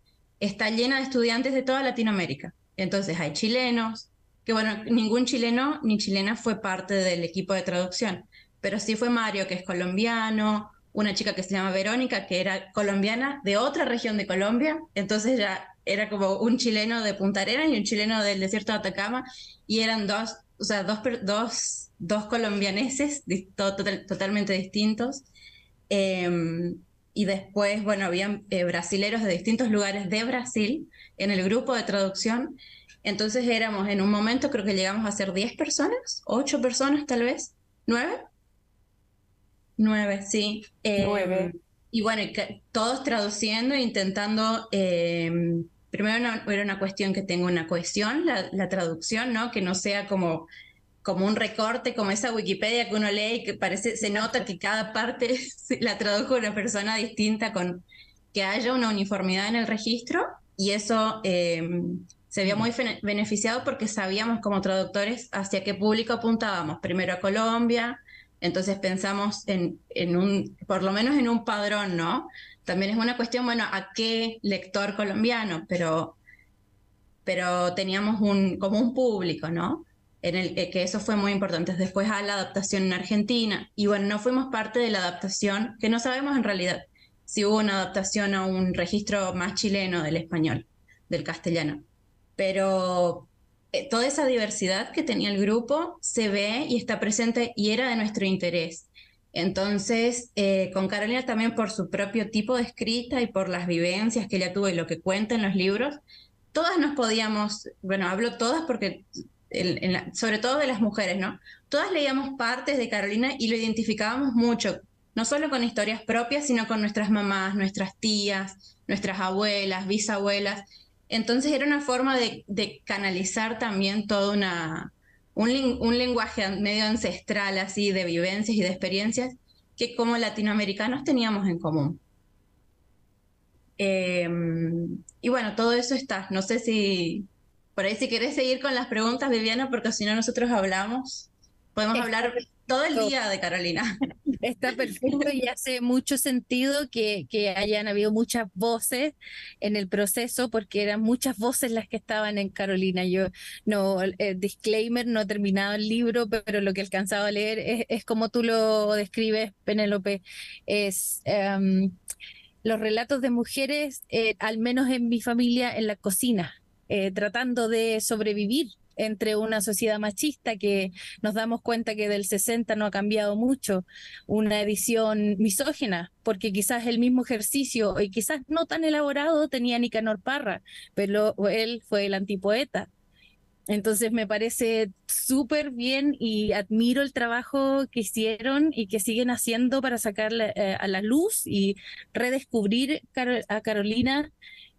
está llena de estudiantes de toda Latinoamérica. Entonces hay chilenos, que bueno, ningún chileno ni chilena fue parte del equipo de traducción, pero sí fue Mario, que es colombiano, una chica que se llama Verónica, que era colombiana de otra región de Colombia, entonces ya era como un chileno de Punta Arenas y un chileno del desierto de Atacama, y eran dos, o sea, dos, dos, dos colombianeses totalmente distintos. Em, y después, bueno, habían eh, brasileros de distintos lugares de Brasil en el grupo de traducción. Entonces éramos en un momento, creo que llegamos a ser 10 personas, 8 personas tal vez, 9. Nueve, sí. Nueve. Em, y bueno, todos traduciendo e intentando, em, primero era una cuestión que tenga una cohesión, la, traducción, ¿no? Que no sea como, como un recorte, como esa Wikipedia que uno lee y que parece, se nota que cada parte la tradujo una persona distinta, con que haya una uniformidad en el registro y eso em, se vio muy beneficiado porque sabíamos como traductores hacia qué público apuntábamos, primero a Colombia, entonces pensamos en, un, por lo menos en un padrón, ¿no? También es una cuestión, bueno, ¿a qué lector colombiano? Pero, pero teníamos un, como un público, ¿no? En el eh, que eso fue muy importante. Después a la adaptación en Argentina. Y bueno, no fuimos parte de la adaptación, que no sabemos en realidad si hubo una adaptación a un registro más chileno del español, del castellano. Pero eh, toda esa diversidad que tenía el grupo se ve y está presente y era de nuestro interés. Entonces, eh, con Carolina también por su propio tipo de escrita y por las vivencias que ella tuvo y lo que cuenta en los libros, todas nos podíamos, bueno, hablo todas porque, sobre todo de las mujeres, ¿no? Todas leíamos partes de Carolina y lo identificábamos mucho, no solo con historias propias, sino con nuestras mamás, nuestras tías, nuestras abuelas, bisabuelas. Entonces era una forma de, canalizar también todo una, un, lenguaje medio ancestral así de vivencias y de experiencias que como latinoamericanos teníamos en común. Em, y bueno, todo eso está. No sé si por ahí si querés seguir con las preguntas, Viviana, porque si no nosotros hablamos, podemos hablar todo el día de Carolina. Está perfecto y hace mucho sentido que, que, hayan habido muchas voces en el proceso, porque eran muchas voces las que estaban en Carolina. Yo, no, eh, disclaimer, no he terminado el libro, pero lo que he alcanzado a leer es, es como tú lo describes, Penélope, es... Em, los relatos de mujeres, eh, al menos en mi familia, en la cocina, eh, tratando de sobrevivir entre una sociedad machista que nos damos cuenta que del 60 no ha cambiado mucho, una edición misógina, porque quizás el mismo ejercicio, y quizás no tan elaborado, tenía Nicanor Parra, pero él fue el antipoeta. Entonces me parece súper bien y admiro el trabajo que hicieron y que siguen haciendo para sacarla eh, a la luz y redescubrir a Carolina.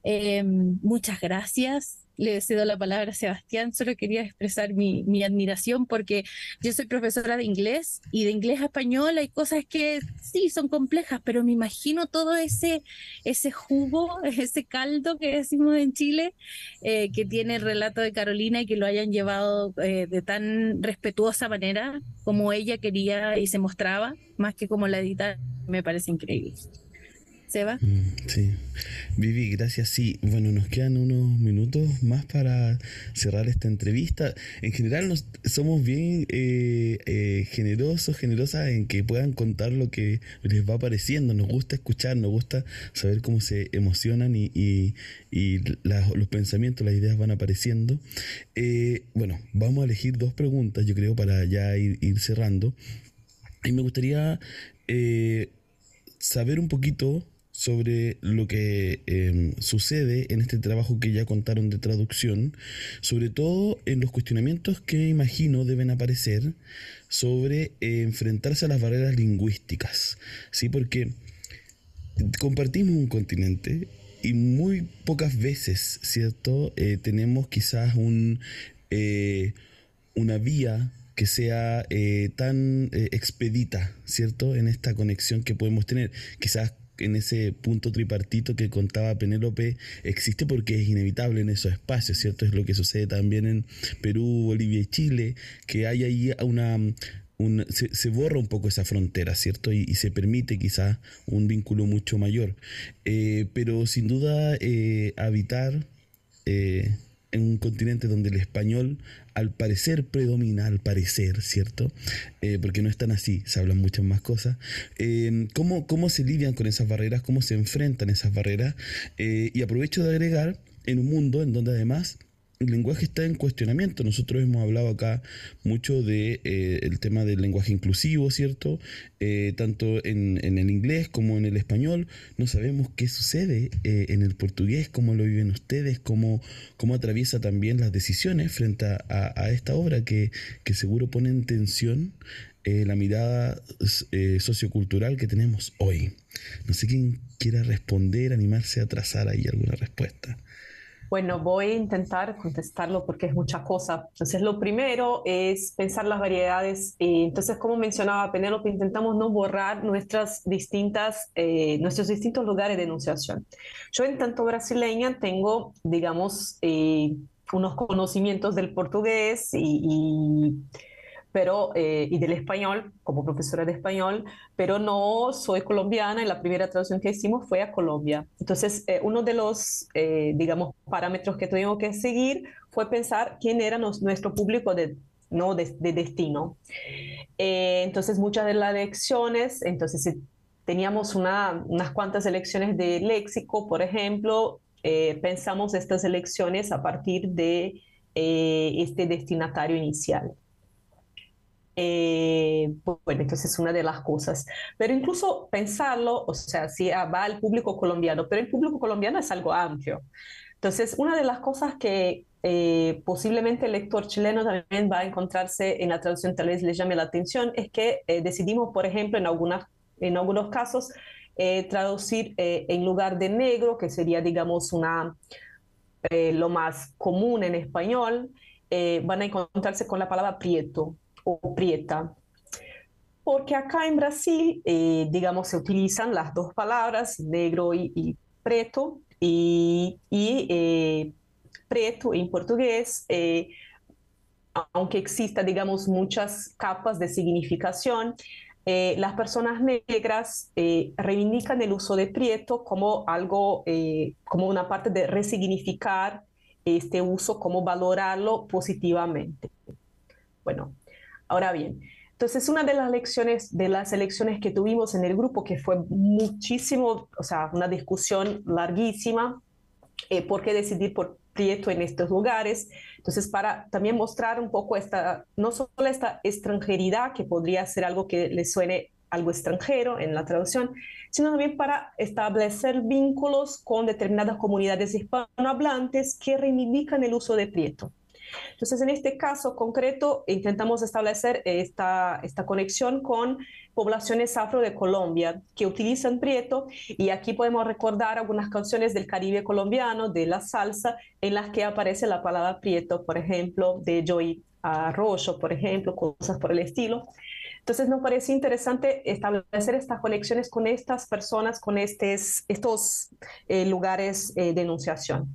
Eh, muchas gracias le cedo la palabra a Sebastián, solo quería expresar mi, mi, admiración porque yo soy profesora de inglés y de inglés a español hay cosas que sí son complejas, pero me imagino todo ese, ese jugo, ese caldo que decimos en Chile, eh, que tiene el relato de Carolina y que lo hayan llevado eh, de tan respetuosa manera como ella quería y se mostraba, más que como la edita, me parece increíble. Seba. Mm, sí. Vivi, gracias. Sí, bueno, nos quedan unos minutos más para cerrar esta entrevista. En general nos, somos bien eh, eh, generosos, generosas en que puedan contar lo que les va apareciendo. Nos gusta escuchar, nos gusta saber cómo se emocionan y, los pensamientos, las ideas van apareciendo. Eh, bueno, vamos a elegir dos preguntas, yo creo, para ya ir cerrando. Y me gustaría saber un poquito sobre lo que em, sucede en este trabajo que ya contaron de traducción, sobre todo en los cuestionamientos que imagino deben aparecer sobre enfrentarse a las barreras lingüísticas, ¿sí? Porque compartimos un continente y muy pocas veces, ¿cierto? Eh, tenemos quizás un, eh, una vía que sea eh, tan expedita, ¿cierto? En esta conexión que podemos tener. Quizás en ese punto tripartito que contaba Penélope existe porque es inevitable en esos espacios, ¿cierto? Es lo que sucede también en Perú, Bolivia y Chile, que hay ahí una... se, borra un poco esa frontera, ¿cierto? Y, se permite quizás un vínculo mucho mayor. Eh, pero sin duda eh, habitar eh, en un continente donde el español al parecer predomina, al parecer, ¿cierto? Eh, porque no es tan así, se hablan muchas más cosas. Eh, ¿cómo, ¿Cómo se lidian con esas barreras? ¿Cómo se enfrentan esas barreras? Eh, y aprovecho de agregar en un mundo en donde además el lenguaje está en cuestionamiento. Nosotros hemos hablado acá mucho de eh, el tema del lenguaje inclusivo, ¿cierto? Eh, tanto en, el inglés como en el español. No sabemos qué sucede eh, en el portugués, cómo lo viven ustedes, cómo, cómo atraviesa también las decisiones frente a, esta obra que, que, seguro pone en tensión la mirada sociocultural que tenemos hoy. No sé quién quiera responder, animarse a trazar ahí alguna respuesta. Bueno, voy a intentar contestarlo porque es mucha cosa. Entonces, lo primero es pensar las variedades. entonces, como mencionaba Penélope, intentamos no borrar nuestras distintas, eh, nuestros distintos lugares de enunciación. Yo, en tanto brasileña, tengo, digamos, eh, unos conocimientos del portugués y pero, eh, y del español, como profesora de español, pero no soy colombiana y la primera traducción que hicimos fue a Colombia. Entonces, eh, uno de los, eh, digamos, parámetros que tuvimos que seguir fue pensar quién era nuestro público de, ¿no? de, destino. entonces, muchas de las lecciones, entonces, teníamos una, unas cuantas elecciones de léxico, por ejemplo, pensamos estas elecciones a partir de este destinatario inicial. Eh, bueno, entonces es una de las cosas. Pero incluso pensarlo, o sea, si va al público colombiano, pero el público colombiano es algo amplio. Entonces, una de las cosas que eh, posiblemente el lector chileno también va a encontrarse en la traducción, tal vez le llame la atención, es que eh, decidimos, por ejemplo, en, algunas, en algunos casos, traducir en lugar de negro, que sería, digamos, una, lo más común en español, van a encontrarse con la palabra prieto o prieta. porque acá en Brasil, eh, digamos, se utilizan las dos palabras, negro y, preto, y, y preto en portugués, aunque exista, digamos, muchas capas de significación, eh, las personas negras eh, reivindican el uso de prieto como algo, eh, como una parte de resignificar este uso, como valorarlo positivamente. Bueno, ahora bien, entonces una de las lecciones, de las elecciones que tuvimos en el grupo, que fue muchísimo, o sea, una discusión larguísima, por qué decidir por Prieto en estos lugares. Entonces, para también mostrar un poco esta, no solo esta extranjeridad, que podría ser algo que le suene algo extranjero en la traducción, sino también para establecer vínculos con determinadas comunidades hispanohablantes que reivindican el uso de Prieto. Entonces, en este caso concreto, intentamos establecer esta, esta conexión con poblaciones afro de Colombia que utilizan prieto y aquí podemos recordar algunas canciones del Caribe colombiano, de la salsa, en las que aparece la palabra prieto, por ejemplo, de Joy Arroyo, por ejemplo, cosas por el estilo. Entonces nos parece interesante establecer estas conexiones con estas personas, con estos, estos eh, lugares eh, de enunciación.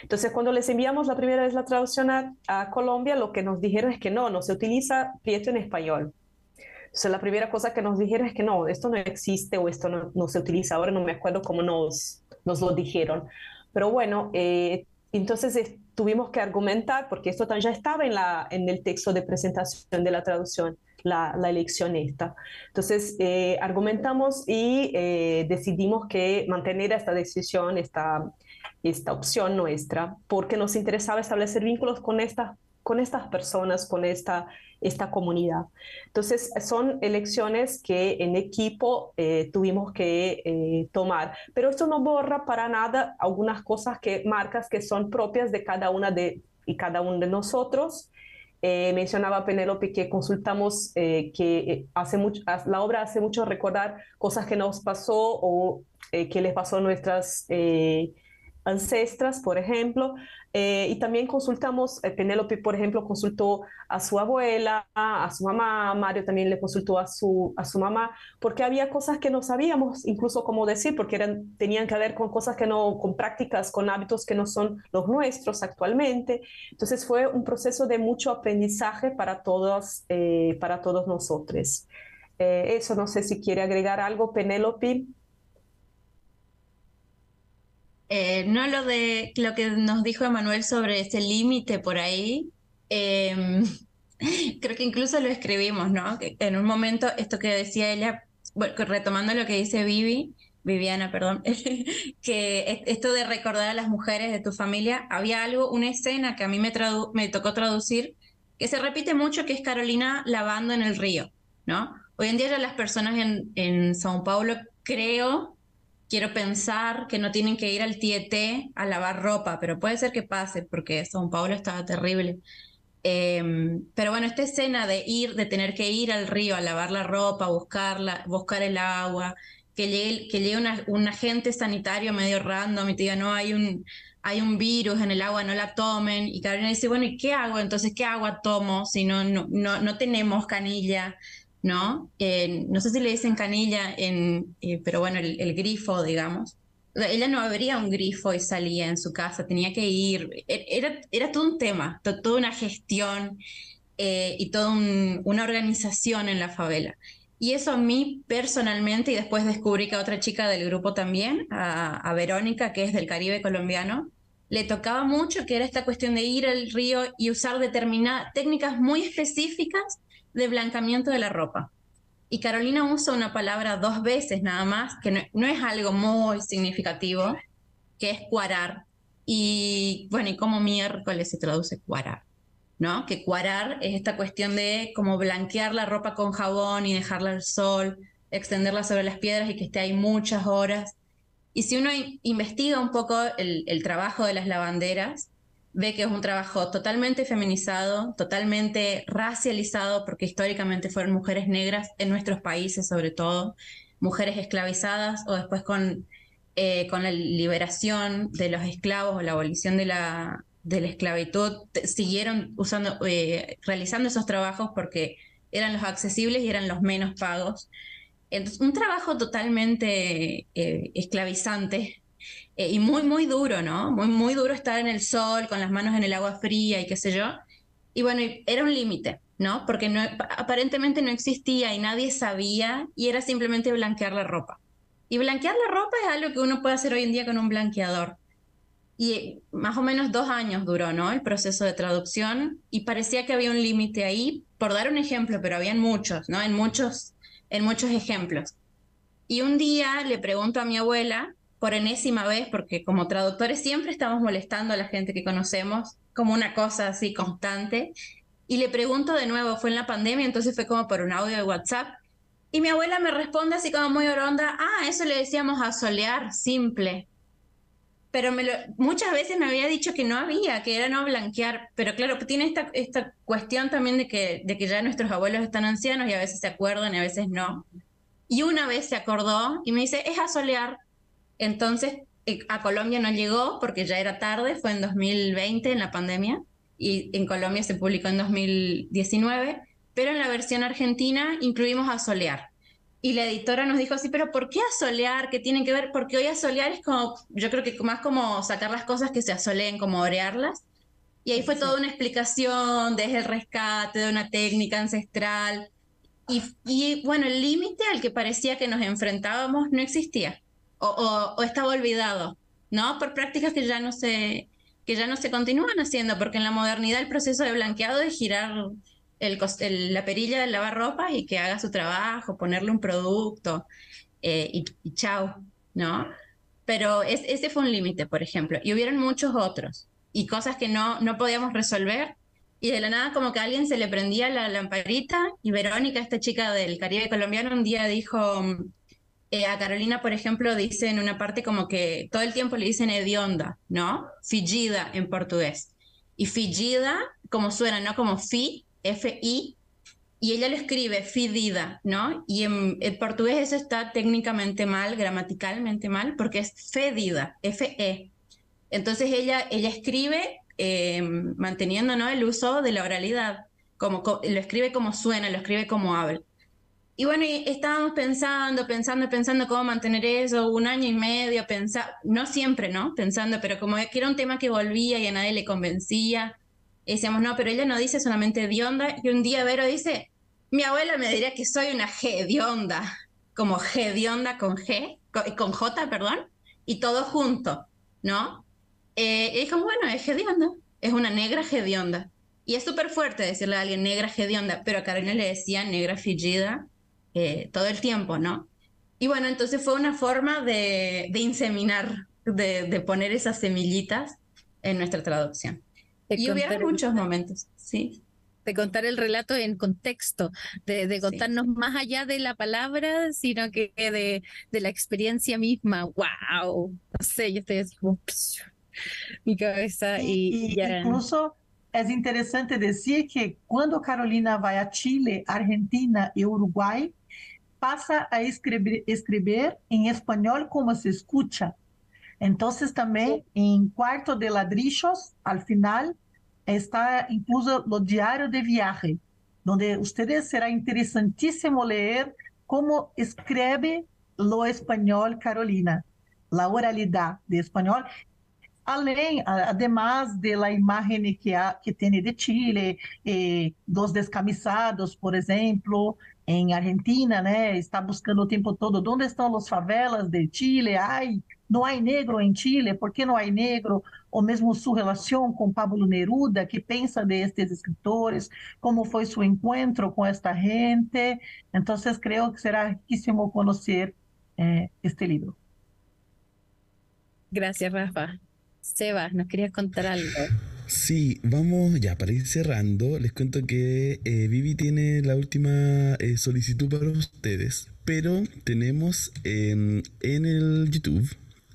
Entonces cuando les enviamos la primera vez la traducción a, Colombia, lo que nos dijeron es que no, no se utiliza prieto en español. Entonces la primera cosa que nos dijeron es que no, esto no existe o esto no, no se utiliza. Ahora no me acuerdo cómo nos, nos lo dijeron. Pero bueno, eh, entonces tuvimos que argumentar, porque esto ya estaba en, la, en el texto de presentación de la traducción la, elección esta. Entonces, eh, argumentamos y eh, decidimos que mantener esta decisión, esta, esta opción nuestra, porque nos interesaba establecer vínculos con, esta, con estas personas, con esta, esta comunidad. Entonces, son elecciones que en equipo eh, tuvimos que tomar, pero esto no borra para nada algunas cosas que marcas que son propias de cada una de y cada uno de nosotros eh, mencionaba Penélope que consultamos eh, que eh, hace mucho, la obra hace mucho recordar cosas que nos pasó o que les pasó a nuestras ancestras, por ejemplo, eh, y también consultamos, eh, Penélope, por ejemplo, consultó a su abuela, a su mamá, Mario también le consultó a su, a su mamá, porque había cosas que no sabíamos, incluso cómo decir, porque eran, tenían que ver con cosas que no, con prácticas, con hábitos que no son los nuestros actualmente. Entonces fue un proceso de mucho aprendizaje para todos, eh, para todos nosotros. eso no sé si quiere agregar algo, Penélope. Eh, no lo de lo que nos dijo Emanuel sobre ese límite por ahí. Em, creo que incluso lo escribimos, ¿no? en un momento, esto que decía ella, retomando lo que dice Vivi, Viviana, perdón, que esto de recordar a las mujeres de tu familia, había algo, una escena que a mí me, me tocó traducir, que se repite mucho, que es Carolina lavando en el río, ¿no? Hoy en día ya las personas en, en Sao Paulo, creo, quiero pensar que no tienen que ir al Tieté a lavar ropa, pero puede ser que pase porque São Paulo estaba terrible. Em, pero bueno, esta escena de ir, de tener que ir al río a lavar la ropa, buscarla, buscar el agua, que llegue, que llegue una, un agente sanitario medio random y te diga, no, hay un, hay un virus en el agua, no la tomen. Y Carolina dice, bueno, ¿y qué hago? Entonces, ¿qué agua tomo si no, no, no, no tenemos canilla? ¿No? no sé si le dicen canilla, en, eh, pero bueno, el, grifo, digamos. ella no abría un grifo y salía en su casa, tenía que ir. E, era, era todo un tema, toda una gestión eh, y toda una organización en la favela. Y eso a mí personalmente, y después descubrí que a otra chica del grupo también, a, a Verónica, que es del Caribe colombiano, le tocaba mucho, que era esta cuestión de ir al río y usar determinadas técnicas muy específicas de blancamiento de la ropa. Y Carolina usa una palabra dos veces nada más, que no, es algo muy significativo, que es cuarar. Y bueno, ¿y cómo miércoles se traduce cuarar? ¿No? Que cuarar es esta cuestión de como blanquear la ropa con jabón y dejarla al sol, extenderla sobre las piedras y que esté ahí muchas horas. Y si uno investiga un poco el, el trabajo de las lavanderas, ve que es un trabajo totalmente feminizado, totalmente racializado, porque históricamente fueron mujeres negras en nuestros países, sobre todo, mujeres esclavizadas o después con, eh, con la liberación de los esclavos o la abolición de la, de la esclavitud, siguieron usando, eh, realizando esos trabajos porque eran los accesibles y eran los menos pagos. Entonces, un trabajo totalmente eh, esclavizante eh, y muy, muy duro, ¿no? Muy, muy duro estar en el sol, con las manos en el agua fría y qué sé yo. Y bueno, era un límite, ¿no? Porque no, aparentemente no existía y nadie sabía y era simplemente blanquear la ropa. Y blanquear la ropa es algo que uno puede hacer hoy en día con un blanqueador. Y más o menos dos años duró, ¿no? El proceso de traducción y parecía que había un límite ahí, por dar un ejemplo, pero habían muchos, ¿no? En muchos, en muchos ejemplos. Y un día le pregunto a mi abuela, por enésima vez, porque como traductores siempre estamos molestando a la gente que conocemos, como una cosa así constante, y le pregunto de nuevo, fue en la pandemia, entonces fue como por un audio de WhatsApp, y mi abuela me responde así como muy oronda, ah, eso le decíamos a solear, simple pero muchas veces me había dicho que no había, que era no blanquear, pero claro, tiene esta, esta cuestión también de que, de que ya nuestros abuelos están ancianos y a veces se acuerdan y a veces no. Y una vez se acordó y me dice, es asolear. Entonces eh, a Colombia no llegó porque ya era tarde, fue en 2020 en la pandemia y en Colombia se publicó en 2019, pero en la versión argentina incluimos asolear. Y la editora nos dijo, sí, pero ¿por qué asolear? ¿Qué tiene que ver? Porque hoy asolear es como, yo creo que más como sacar las cosas que se asoleen, como orearlas. Y ahí fue toda una explicación desde el rescate de una técnica ancestral. Y, y bueno, el límite al que parecía que nos enfrentábamos no existía o, o, estaba olvidado, ¿no? Por prácticas que ya no se que ya no se continúan haciendo, porque en la modernidad el proceso de blanqueado es girar el, la perilla de lavar ropa y que haga su trabajo, ponerle un producto eh, y, chao, ¿no? Pero ese fue un límite, por ejemplo, y hubieron muchos otros y cosas que no, no podíamos resolver y de la nada como que a alguien se le prendía la lamparita y Verónica, esta chica del Caribe colombiano, un día dijo, eh, a Carolina, por ejemplo, dice en una parte como que todo el tiempo le dicen hedionda, ¿no? Fingida en portugués. Y fingida, como suena, ¿no? Como fi, F-I, y ella lo escribe fidida, ¿no? Y en, portugués eso está técnicamente mal, gramaticalmente mal, porque es fedida, F-E. Entonces ella, ella escribe em, manteniendo ¿no? el uso de la oralidad, como, lo escribe como suena, lo escribe como habla. Y bueno, estábamos pensando, pensando, pensando cómo mantener eso, un año y medio, pensar, no siempre, ¿no? Pensando, pero como que era un tema que volvía y a nadie le convencía, y decíamos, no, pero ella no dice solamente onda Y un día Vero dice, mi abuela me diría que soy una onda como onda con G, con, J, perdón, y todo junto, ¿no? Eh, y dijo, bueno, es onda es una negra onda Y es súper fuerte decirle a alguien negra onda pero a Carolina le decía negra fingida eh, todo el tiempo, ¿no? Y bueno, entonces fue una forma de, de inseminar, de, de poner esas semillitas en nuestra traducción y hubiera muchos momentos, sí. De contar el relato en contexto, de, contarnos más allá de la palabra, sino que de, de la experiencia misma. ¡Wow! No sé, yo estoy así como mi cabeza y, Incluso es interesante decir que cuando Carolina va a Chile, Argentina y Uruguay, pasa a escribir en español como se escucha. Entonces también en Cuarto de Ladrillos, al final, está incluso lo diario de viaje, donde ustedes será interesantísimo leer cómo escribe lo español Carolina, la oralidad de español, além, además de la imagen que, ha, que tiene de Chile, eh, dos descamisados, por ejemplo, em Argentina, né? Está buscando o tempo todo onde estão as favelas de Chile. Ai, não há negro em Chile, por que não há negro? Ou mesmo sua relação com Pablo Neruda, que pensa destes escritores, como foi seu encontro com esta gente. Então, creio que será riquíssimo conhecer eh, este livro. Gracias, Rafa. Sebas, nos querías contar algo. Sí, vamos ya para ir cerrando. Les cuento que eh, Vivi tiene la última eh, solicitud para ustedes, pero tenemos en el YouTube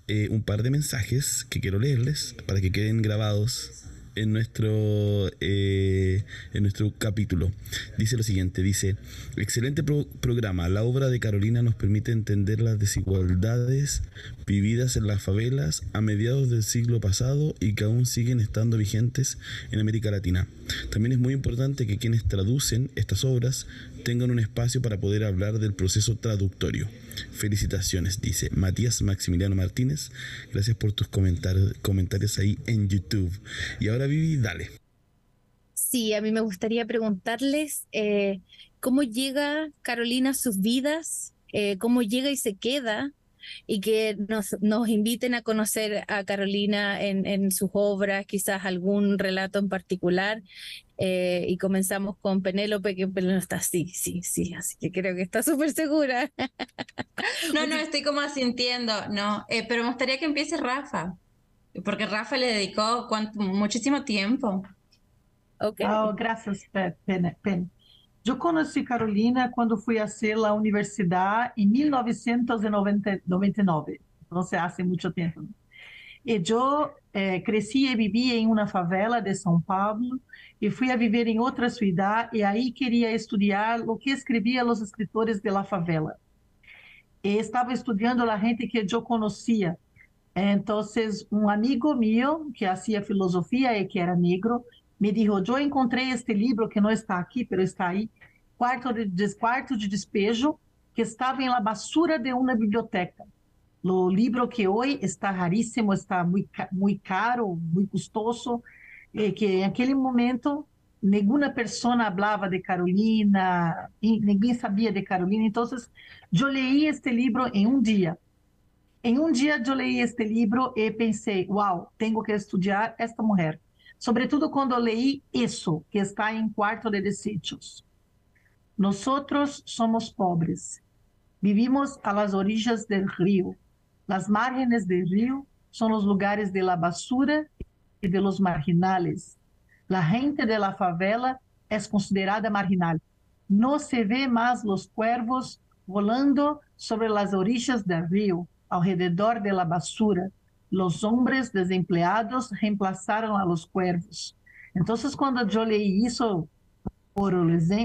eh, un par de mensajes que quiero leerles para que queden grabados en nuestro, eh, en nuestro capítulo. Dice lo siguiente, dice, excelente programa, la obra de Carolina nos permite entender las desigualdades vividas en las favelas a mediados del siglo pasado y que aún siguen estando vigentes en América Latina. También es muy importante que quienes traducen estas obras tengan un espacio para poder hablar del proceso traductorio. Felicitaciones, dice Matías Maximiliano Martínez. Gracias por tus comentarios, comentarios ahí en YouTube. Y ahora Vivi, dale. Sí, a mí me gustaría preguntarles eh, cómo llega Carolina a sus vidas, eh, cómo llega y se queda y que nos, nos inviten a conocer a Carolina en, en sus obras, quizás algún relato en particular. Eh, y comenzamos con Penélope, que no está así, sí, sí, así que creo que está súper segura. no, no, estoy como asintiendo, no, eh, pero me gustaría que empiece Rafa, porque Rafa le dedicó muchísimo tiempo. Okay. Oh, gracias, Pen. Pen. Eu conheci Carolina quando fui a ser a universidade em 1999, então há muito tempo. E eu eh, cresci e vivi em uma favela de São Paulo e fui a viver em outra cidade e aí queria estudar o que escreviam os escritores de la favela. E estava estudando a gente que eu conhecia. Então, um amigo meu que fazia filosofia e que era negro me disse: Eu encontrei este livro que não está aqui, mas está aí, quarto de, quarto de despejo, que estava em la basura de uma biblioteca. O livro que hoje está raríssimo, está muito, muito caro, muito custoso, e que em aquele momento nenhuma pessoa falava de Carolina, ninguém sabia de Carolina. Então, eu li este livro em um dia. Em um dia eu li este livro e pensei, uau, tenho que estudar esta mulher. Sobretudo quando leí isso, que está em Quarto de Desechos. Nós somos pobres. Vivimos a las orillas del río. Las márgenes del río son los lugares de la basura y de los marginales. La gente de la favela es considerada marginal. No se ve más los cuervos volando sobre las orillas del río, alrededor de la basura. Los hombres desempleados reemplazaron a los cuervos. Entonces, cuando yo leí eso por,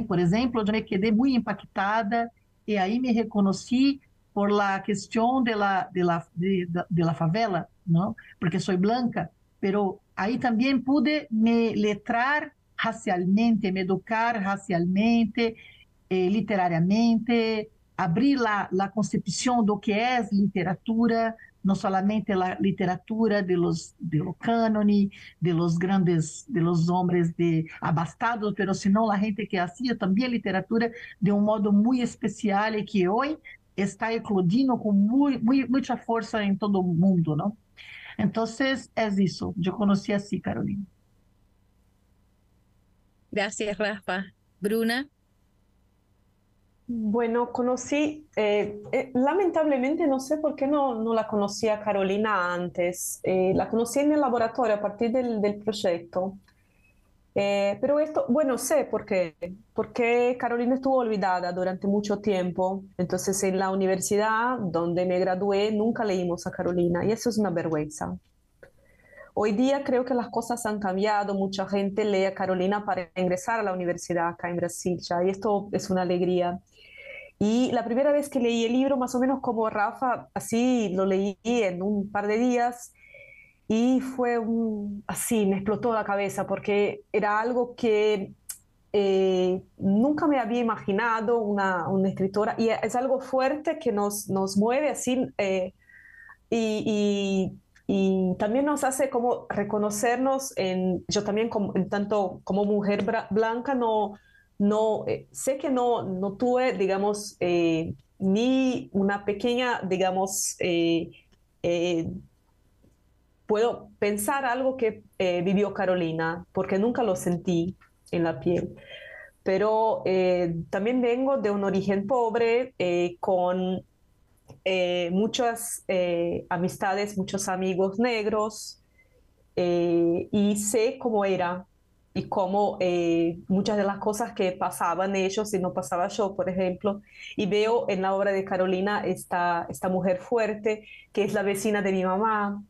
por exemplo, eu me quedei muito impactada e aí me reconheci por la questão de la, de la, de, de la favela, não? porque sou branca, pero aí também pude me letrar racialmente, me educar racialmente, eh, literariamente, abrir la, la concepção do que é literatura, no solamente la literatura de los, de lo cânone, de los grandes, de los hombres de abastados, pero sino la gente que hacía también literatura de un modo muy especial y que hoy está eclodindo com muy, muy, muita força em todo o mundo, não? Então, é isso. Eu conheci assim, Carolina. Gracias, Rafa. Bruna. Bueno, conocí, eh, eh, lamentablemente no sé por qué no, no la conocía Carolina antes. Eh, la conocí en el laboratorio a partir del, del proyecto. Pero esto, bueno, sé por qué. Porque Carolina estuvo olvidada durante mucho tiempo. Entonces, en la universidad donde me gradué, nunca leímos a Carolina. Y eso es una vergüenza. Hoy día creo que las cosas han cambiado, mucha gente lee a Carolina para ingresar a la universidad acá en Brasil ya, y esto es una alegría. Y la primera vez que leí el libro, más o menos como Rafa, así lo leí en un par de días y fue un, así, me explotó la cabeza porque era algo que eh, nunca me había imaginado una, una, escritora y es algo fuerte que nos, nos mueve así eh, y, y, también nos hace como reconocernos en, yo también como, en tanto como mujer blanca no no, eh, sé que no, no tuve, digamos, eh, ni una pequeña, digamos, eh, puedo pensar algo que vivió Carolina, porque nunca lo sentí en la piel. Pero también vengo de un origen pobre, con muchas amistades, muchos amigos negros, y sé cómo era y cómo eh, muchas de las cosas que pasaban ellos y no pasaba yo, por ejemplo, y veo en la obra de Carolina esta, esta mujer fuerte, que es la vecina de mi mamá,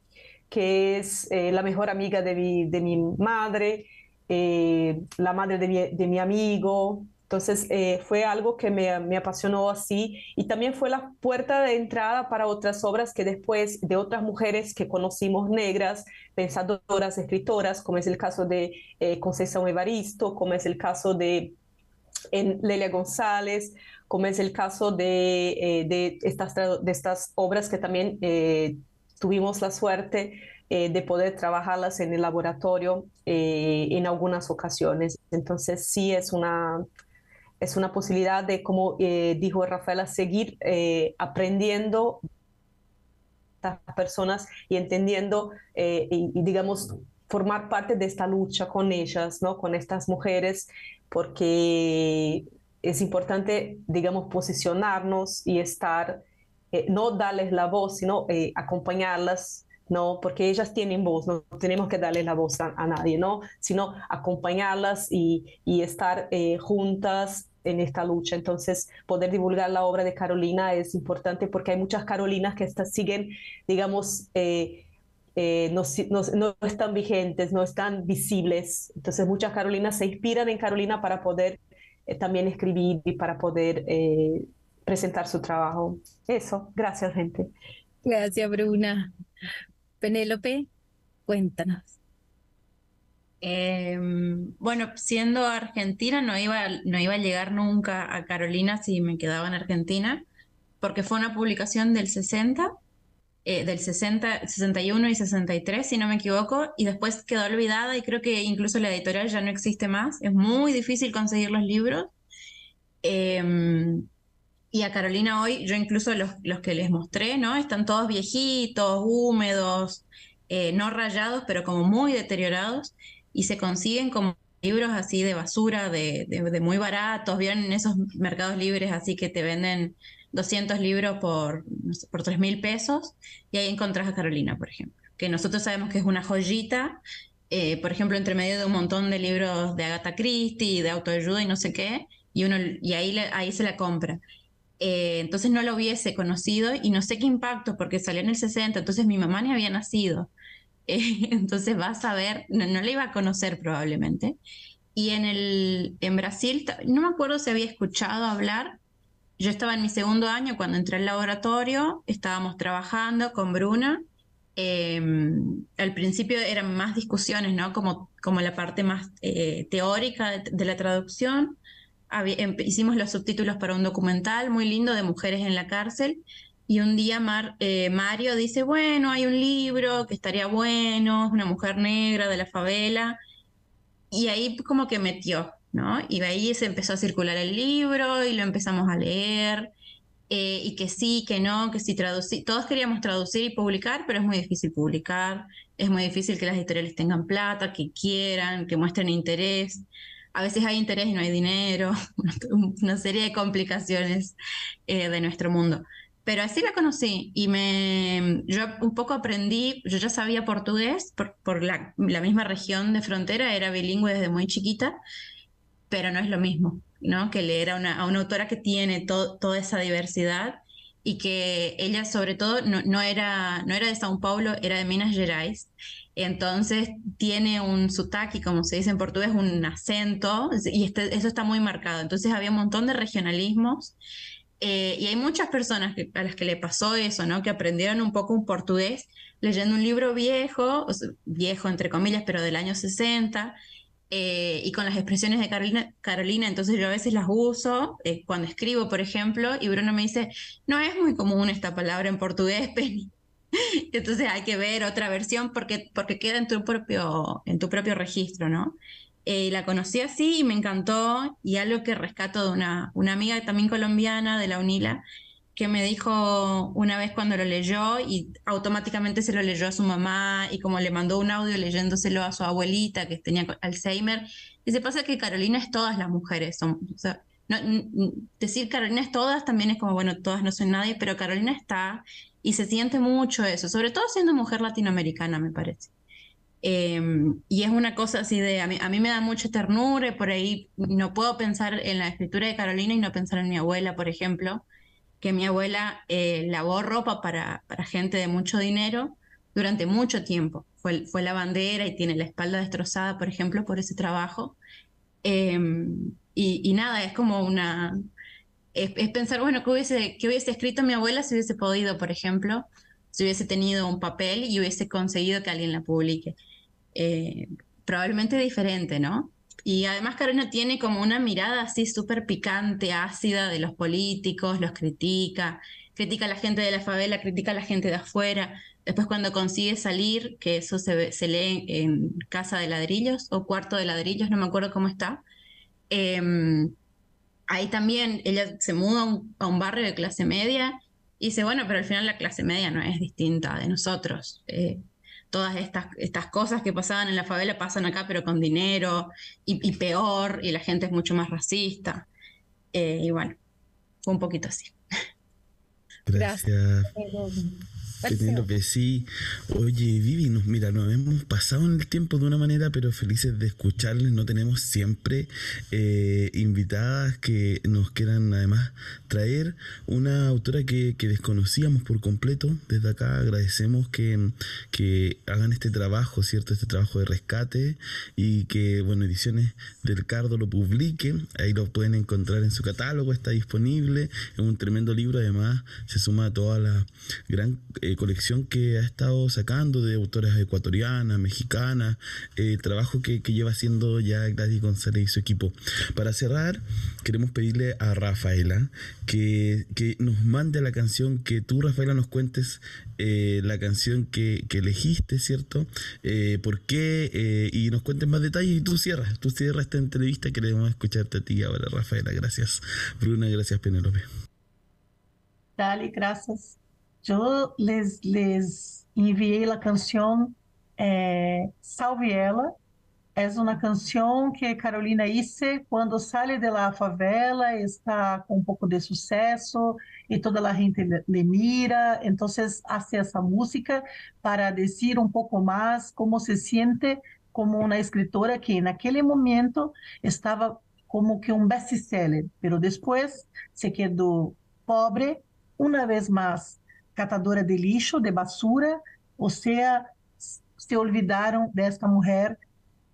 que es eh, la mejor amiga de mi, de mi madre, eh, la madre de mi, de mi amigo. Entonces eh, fue algo que me, me, apasionó así y también fue la puerta de entrada para otras obras que después de otras mujeres que conocimos negras, pensadoras, escritoras, como es el caso de eh, Conceição Evaristo, como es el caso de en Lelia González, como es el caso de, de, estas, de estas obras que también tuvimos la suerte eh, de poder trabajarlas en el laboratorio en algunas ocasiones. Entonces sí es una, es una posibilidad de, como dijo Rafaela, seguir aprendiendo estas personas y entendiendo y, y, digamos, formar parte de esta lucha con ellas, ¿no? con estas mujeres, porque es importante, digamos, posicionarnos y estar, eh, no darles la voz, sino eh, acompañarlas, ¿no? Porque ellas tienen voz, no tenemos que darles la voz a, nadie, ¿no? Sino acompañarlas y, y estar eh, juntas en esta lucha. Entonces, poder divulgar la obra de Carolina es importante porque hay muchas Carolinas que siguen, digamos, no, no, no, están vigentes, no están visibles. Entonces muchas Carolinas se inspiran en Carolina para poder también escribir y para poder presentar su trabajo. Eso, gracias gente. Gracias Bruna. Penélope, cuéntanos. Em, bueno, siendo argentina no iba, no iba a llegar nunca a Carolina si me quedaba en Argentina, porque fue una publicación del 60 eh, del 60, 61 y 63, si no me equivoco, y después quedó olvidada y creo que incluso la editorial ya no existe más. Es muy difícil conseguir los libros. Em, y a Carolina hoy, yo incluso los, los, que les mostré, ¿no? Están todos viejitos, húmedos, eh, no rayados, pero como muy deteriorados, y se consiguen como libros así de basura, de, de, muy baratos, vienen en esos mercados libres así que te venden 200 libros por, por 3 mil pesos y ahí encontrás a Carolina, por ejemplo, que nosotros sabemos que es una joyita, eh, por ejemplo, entre medio de un montón de libros de Agatha Christie, de autoayuda y no sé qué, y, uno, y ahí, ahí se la compra. Eh, entonces no lo hubiese conocido y no sé qué impacto porque salió en el 60, entonces mi mamá ni había nacido. Eh, entonces vas a ver, no, no, le iba a conocer probablemente. Y en, el, en Brasil, no me acuerdo si había escuchado hablar, yo estaba en mi segundo año cuando entré al laboratorio, estábamos trabajando con Bruna. Em, al principio eran más discusiones, ¿no? Como, como la parte más eh, teórica de, la traducción. Em, hicimos los subtítulos para un documental muy lindo de mujeres en la cárcel. Y un día eh, Mario dice, bueno, hay un libro que estaría bueno, es una mujer negra de la favela. Y ahí como que metió, ¿no? Y ahí se empezó a circular el libro y lo empezamos a leer. Eh, y que sí, que no, que sí traducir. Todos queríamos traducir y publicar, pero es muy difícil publicar. Es muy difícil que las editoriales tengan plata, que quieran, que muestren interés. A veces hay interés y no hay dinero. Una serie de complicaciones eh, de nuestro mundo. Pero así la conocí y me, yo un poco aprendí, yo ya sabía portugués por, por la, la, misma región de frontera, era bilingüe desde muy chiquita, pero no es lo mismo, ¿no? Que leer a una, a una autora que tiene toda esa diversidad y que ella sobre todo no, no, era, no era de São Paulo, era de Minas Gerais. Entonces tiene un sotaque, como se dice en portugués, un acento, y este, eso está muy marcado. Entonces había un montón de regionalismos eh, y hay muchas personas a las que le pasó eso, ¿no? Que aprendieron un poco un portugués leyendo un libro viejo, viejo entre comillas, pero del año 60, eh, y con las expresiones de Carolina, Carolina, entonces yo a veces las uso eh, cuando escribo, por ejemplo, y Bruno me dice, no es muy común esta palabra en portugués, Penny. entonces hay que ver otra versión porque, porque queda en tu propio, en tu propio registro, ¿no? Eh, la conocí así y me encantó y algo que rescato de una, una amiga también colombiana de la UNILA que me dijo una vez cuando lo leyó y automáticamente se lo leyó a su mamá y como le mandó un audio leyéndoselo a su abuelita que tenía Alzheimer, y se pasa que Carolina es todas las mujeres, son, o sea, no, decir Carolina es todas también es como, bueno, todas no son nadie, pero Carolina está y se siente mucho eso, sobre todo siendo mujer latinoamericana, me parece. Em, y es una cosa así de, a mí, a mí me da mucha ternura y por ahí no puedo pensar en la escritura de Carolina y no pensar en mi abuela, por ejemplo, que mi abuela eh, lavó ropa para, para, gente de mucho dinero durante mucho tiempo. Fue, fue bandera y tiene la espalda destrozada, por ejemplo, por ese trabajo. Em, y, nada, es como una... Es, pensar, bueno, ¿qué hubiese, ¿qué hubiese escrito mi abuela si hubiese podido, por ejemplo, si hubiese tenido un papel y hubiese conseguido que alguien la publique? Eh, probablemente diferente, ¿no? Y además Carolina tiene como una mirada así súper picante, ácida de los políticos, los critica, critica a la gente de la favela, critica a la gente de afuera. Después cuando consigue salir, que eso se, lee en Casa de Ladrillos o Cuarto de Ladrillos, no me acuerdo cómo está, em, ahí también ella se muda a un, barrio de clase media y dice, bueno, pero al final la clase media no es distinta de nosotros. Eh, todas estas, estas cosas que pasaban en la favela pasan acá, pero con dinero y, peor, y la gente es mucho más racista. Eh, y bueno, fue un poquito así. Gracias. Que sí. Oye, Vivi, nos, mira, nos hemos pasado en el tiempo de una manera, pero felices de escucharles. No tenemos siempre eh, invitadas que nos quieran además traer una autora que, desconocíamos por completo. Desde acá agradecemos que, que hagan este trabajo, ¿cierto? Este trabajo de rescate y que, bueno, Ediciones del Cardo lo publique. Ahí lo pueden encontrar en su catálogo, está disponible. Es un tremendo libro, además se suma a toda la gran... Eh, colección que ha estado sacando de autoras ecuatorianas, mexicanas, eh, trabajo que, lleva haciendo ya Gladys González y su equipo. Para cerrar, queremos pedirle a Rafaela que, nos mande la canción, que tú, Rafaela, nos cuentes eh, la canción que, elegiste, ¿cierto? Eh, ¿Por qué? y nos cuentes más detalles y tú cierras, tú cierras esta entrevista, queremos escucharte a ti ahora, Rafaela. Gracias, Bruna, gracias, Penélope. Dale, gracias. Eu les, les enviei a canção é, Salve Ela. É uma canção que Carolina Isse, quando sai de la favela, está com um pouco de sucesso e toda a gente le mira. Então, hace essa música para dizer um pouco mais como se sente como uma escritora que naquele momento estava como que um best-seller, mas depois se quedou pobre, uma vez mais catadora de lixo, de basura, ou seja, se olvidaram desta mulher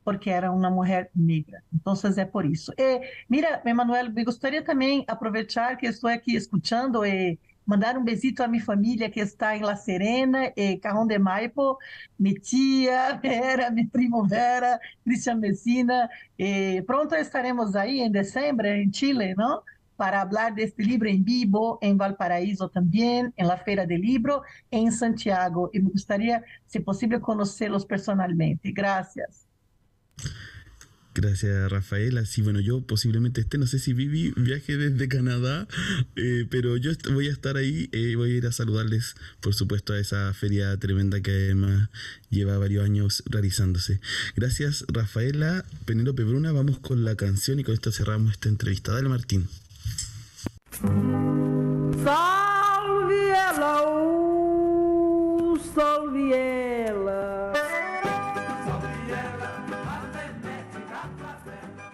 porque era uma mulher negra. Então, é por isso. E, mira, Emanuel, me gostaria também aproveitar que estou aqui escutando e mandar um besito à minha família que está em La Serena, e Carrão de Maipo, minha tia Vera, minha primo Vera, Cristian Messina. E pronto estaremos aí em dezembro, em Chile, não? Para hablar de este libro en vivo en Valparaíso también, en la Feira del Libro, en Santiago. Y me gustaría, si posible, conocerlos personalmente. Gracias. Gracias, Rafaela. Sí, bueno, yo posiblemente esté, no sé si Vivi viaje desde Canadá, eh, pero yo voy a estar ahí, eh, voy a ir a saludarles, por supuesto, a esa feria tremenda que además lleva varios años realizándose. Gracias, Rafaela. Penélope Bruna, vamos con la canción y con esto cerramos esta entrevista. Dale, Martín. Salve ela, uh, salve ela. Salve ela, a Venete da favela.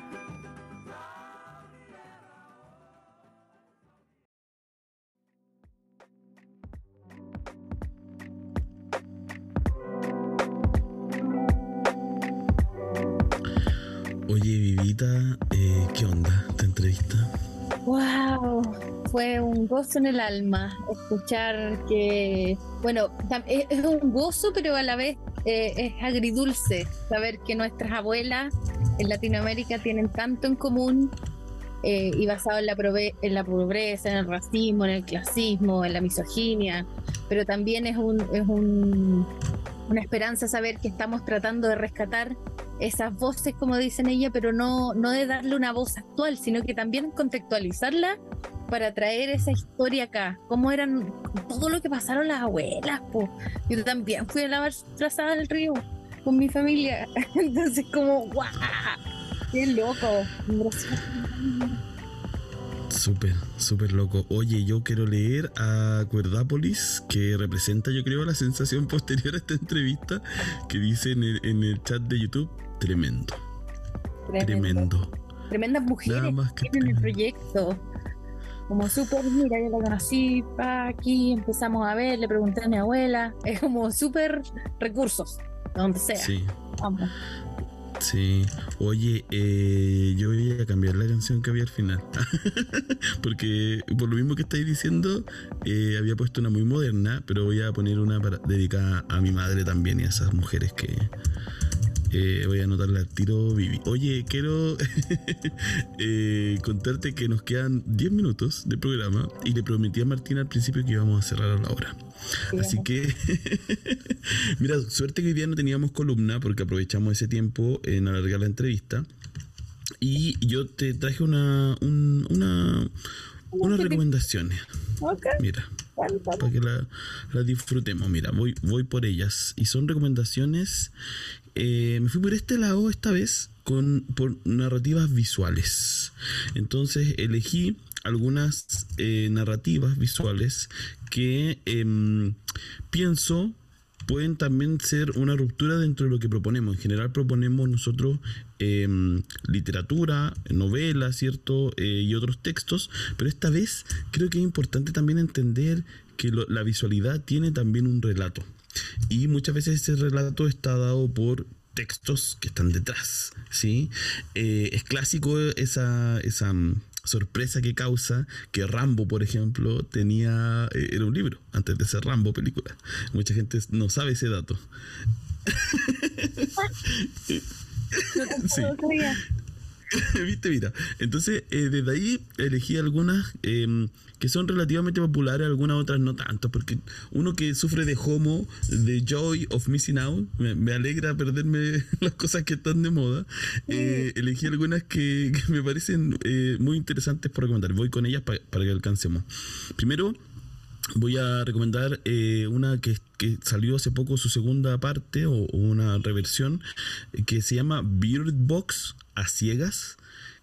Oye, Vivita, eh, ¿qué onda esta entrevista? ¡Wow! Fue un gozo en el alma escuchar que, bueno, es un gozo, pero a la vez eh, es agridulce saber que nuestras abuelas en Latinoamérica tienen tanto en común eh, y basado en la, en la pobreza, en el racismo, en el clasismo, en la misoginia, pero también es, un, es un, una esperanza saber que estamos tratando de rescatar esas voces, como dicen ella, pero no, no de darle una voz actual, sino que también contextualizarla para traer esa historia acá. Cómo eran todo lo que pasaron las abuelas, pues. Yo también fui a lavar trazada del río con mi familia. Entonces, como, ¡guau! ¡Qué loco! Súper, súper loco. Oye, yo quiero leer a Cuerdápolis, que representa, yo creo, la sensación posterior a esta entrevista, que dice en el chat de YouTube, Tremendo. Tremendo. Tremendas mujeres que en el proyecto. Como súper, mira, yo la conocí, aquí empezamos a ver, le pregunté a mi abuela. Es como súper recursos, donde sea. Sí. Vamos. Sí. Oye, eh, yo voy a cambiar la canción que había al final. Porque por lo mismo que estáis diciendo, eh, había puesto una muy moderna, pero voy a poner una para- dedicada a mi madre también y a esas mujeres que eh, voy a anotarle al tiro Vivi. Oye, quiero eh, contarte que nos quedan 10 minutos de programa y le prometí a Martina al principio que íbamos a cerrar a la hora. Así que, mira, suerte que hoy día no teníamos columna porque aprovechamos ese tiempo en alargar la entrevista. Y yo te traje una, un- una, unas recomendaciones. Mira. Para que la, la disfrutemos. Mira, voy, voy por ellas. Y son recomendaciones. eh, me fui por este lado esta vez con por narrativas visuales. Entonces elegí algunas eh, narrativas visuales que em, pienso pueden también ser una ruptura dentro de lo que proponemos. En general proponemos nosotros em, literatura, novela, ¿cierto? Eh, y otros textos, pero esta vez creo que es importante también entender que la visualidad tiene también un relato. Y muchas veces ese relato está dado por textos que están detrás, ¿sí? Eh, es clásico esa, esa sorpresa que causa que Rambo, por ejemplo, tenía, eh, era un libro antes de ser Rambo película. Mucha gente no sabe ese dato. Sí. ¿Viste? Mira. Entonces, eh, desde ahí elegí algunas eh, que son relativamente populares, algunas otras no tanto, porque uno que sufre de homo, de joy of missing out, me, me alegra perderme las cosas que están de moda. eh, elegí algunas que, que me parecen eh, muy interesantes por recomendar. Voy con ellas pa- para que alcancemos. Primero, voy a recomendar eh, una que, que salió hace poco su segunda parte o, o una reversión que se llama Beard Box a ciegas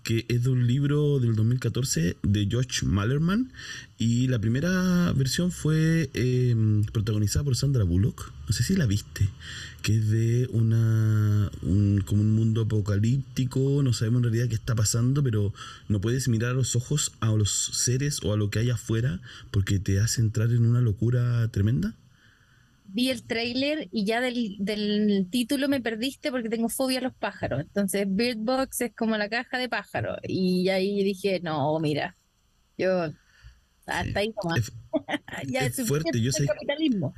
que es de un libro del 2014 de George Malerman y la primera versión fue eh, protagonizada por Sandra Bullock. No sé si la viste que es de una un, como un mundo apocalíptico no sabemos en realidad qué está pasando pero no puedes mirar a los ojos a los seres o a lo que hay afuera porque te hace entrar en una locura tremenda Vi el tráiler y ya del, del título me perdiste porque tengo fobia a los pájaros. Entonces, Bird Box es como la caja de pájaros. Y ahí dije, no, mira, yo hasta ahí nomás. Es- ya es fuerte, yo sé- capitalismo.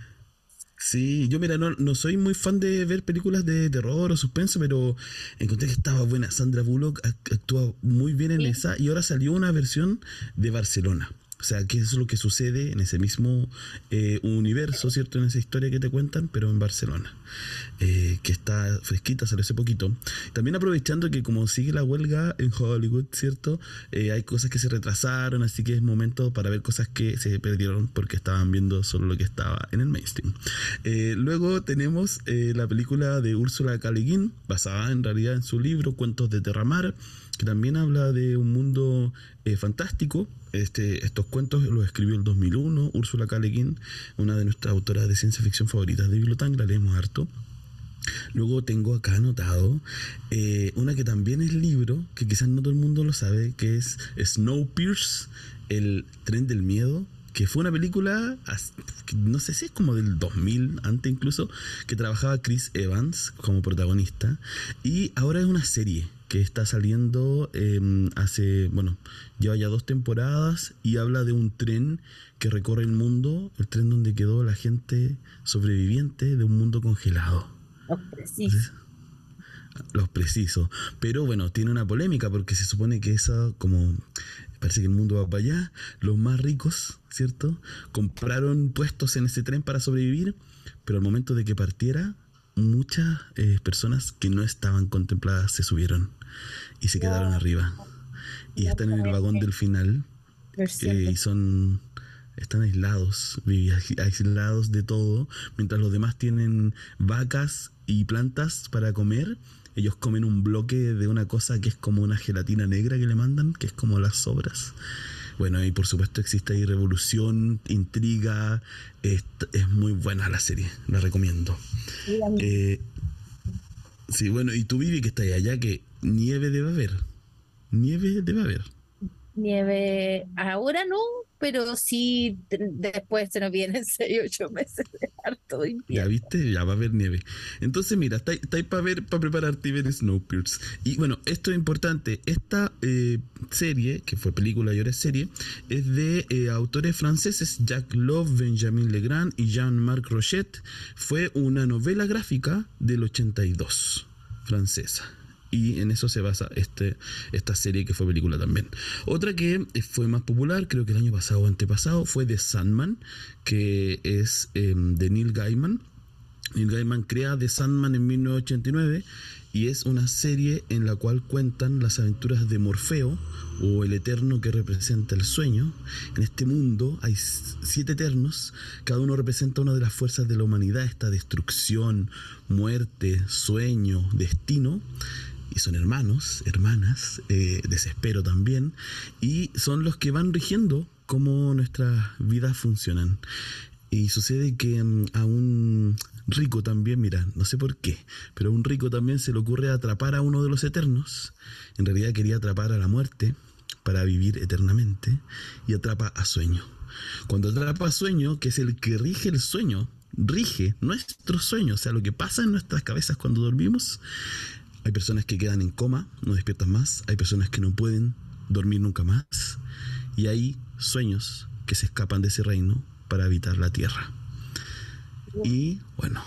Sí, yo mira, no, no soy muy fan de ver películas de terror o suspenso, pero encontré que estaba buena. Sandra Bullock act- actúa muy bien en Sí. esa y ahora salió una versión de Barcelona. Sea, eso es lo que sucede en ese mismo eh, universo, ¿cierto? En esa historia que te cuentan, pero en Barcelona. Eh, que está fresquita, salió hace poquito. También aprovechando que como sigue la huelga en Hollywood, ¿cierto? Eh, hay cosas que se retrasaron, así que es momento para ver cosas que se perdieron porque estaban viendo solo lo que estaba en el mainstream. Luego tenemos la película de Úrsula Guin, basada en realidad en su libro Cuentos de Terramar, que también habla de un mundo eh, fantástico. Este, estos cuentos los escribió el 2001 Úrsula K. Le Guin, una de nuestras autoras de ciencia ficción favoritas de Bibliotank, la leemos harto. Luego tengo acá anotado eh, una que también es libro, que quizás no todo el mundo lo sabe, que es Snowpiercer, el tren del miedo, que fue una película, no sé si es como del 2000, antes incluso, que trabajaba Chris Evans como protagonista. Y ahora es una serie que está saliendo eh, hace, bueno, lleva ya dos temporadas y habla de un tren que recorre el mundo, el tren donde quedó la gente sobreviviente de un mundo congelado Los precisos. los precisos. Pero bueno, tiene una polémica porque se supone que eso, como parece que el mundo va para allá, los más ricos, ¿cierto? Compraron puestos en ese tren para sobrevivir, pero al momento de que partiera, muchas eh, personas que no estaban contempladas se subieron y se quedaron arriba. Y están en el vagón del final eh, y son están aislados, aislados de todo, mientras los demás tienen vacas y plantas para comer. Ellos comen un bloque de una cosa que es como una gelatina negra que le mandan, que es como las sobras. Bueno, y por supuesto existe ahí revolución, intriga. Es, es muy buena la serie, la recomiendo. Eh, sí, bueno, y tú Vivi que está allá, que nieve debe haber. Nieve debe haber. Nieve, ahora no, pero sí después se nos vienen 6, 8 meses de harto Ya viste, ya va a haber nieve. Entonces, mira, está, ahí para ver, para prepararte y ver Snowpiercer. Y bueno, esto es importante. Esta eh, serie, que fue película y ahora es serie, es de eh, autores franceses Jacques Love, Benjamin Legrand y Jean-Marc Rochet. Fue una novela gráfica del 82 francesa y en eso se basa este, esta serie que fue película también. Otra que fue más popular, creo que el año pasado o antepasado, fue The Sandman, que es em, de Neil Gaiman. Neil Gaiman crea The Sandman en 1989 y es una serie en la cual cuentan las aventuras de Morfeo o el eterno que representa el sueño. En este mundo hay siete eternos, cada uno representa una de las fuerzas de la humanidad, esta destrucción, muerte, sueño, destino y son hermanos, hermanas, eh, desespero también, y son los que van rigiendo cómo nuestras vidas funcionan. Y sucede que mm, a un rico también, mira, no sé por qué, pero a un rico también se le ocurre atrapar a uno de los eternos. En realidad quería atrapar a la muerte para vivir eternamente y atrapa a sueño. Cuando atrapa a sueño, que es el que rige el sueño, rige nuestro sueño, o sea, lo que pasa en nuestras cabezas cuando dormimos, hay personas que quedan en coma, no despiertan más. Hay personas que no pueden dormir nunca más. Y hay sueños que se escapan de ese reino para habitar la tierra. Y bueno,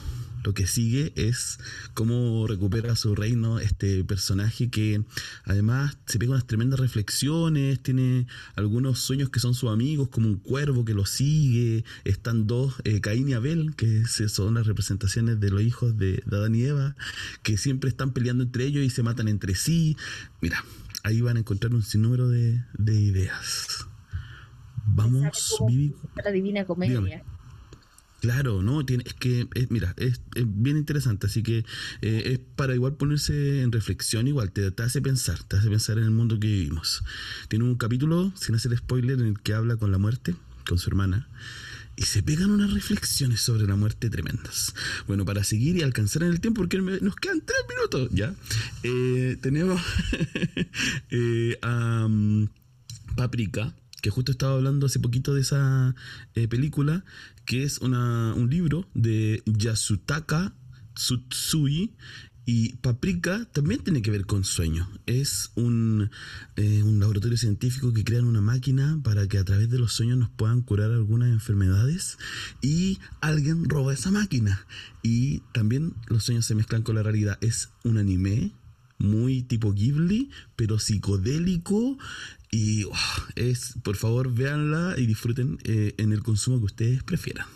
lo que sigue es cómo recupera su reino este personaje que además se pega unas tremendas reflexiones, tiene algunos sueños que son sus amigos, como un cuervo que lo sigue, están dos, eh, Caín y Abel, que son las representaciones de los hijos de, Adán y Eva, que siempre están peleando entre ellos y se matan entre sí. Mira, ahí van a encontrar un sinnúmero de, ideas. Vamos, Vivi. La divina comedia. Claro, no, tiene, es que, es, mira, es, bien interesante, así que eh, es para igual ponerse en reflexión, igual te, hace pensar, te hace pensar en el mundo que vivimos. Tiene un capítulo, sin hacer spoiler, en el que habla con la muerte, con su hermana, y se pegan unas reflexiones sobre la muerte tremendas. Bueno, para seguir y alcanzar en el tiempo, porque nos quedan tres minutos, ¿ya? Eh, tenemos eh, mm, Paprika, que justo estaba hablando hace poquito de esa película, que es un libro de Yasutaka Tsutsui. Y Paprika también tiene que ver con sueño. Es un, eh, un, laboratorio científico que crean una máquina para que a través de los sueños nos puedan curar algunas enfermedades. Y alguien roba esa máquina. Y también los sueños se mezclan con la realidad. Es un anime muy tipo Ghibli, pero psicodélico, y es, por favor, véanla y disfruten eh, en el consumo que ustedes prefieran.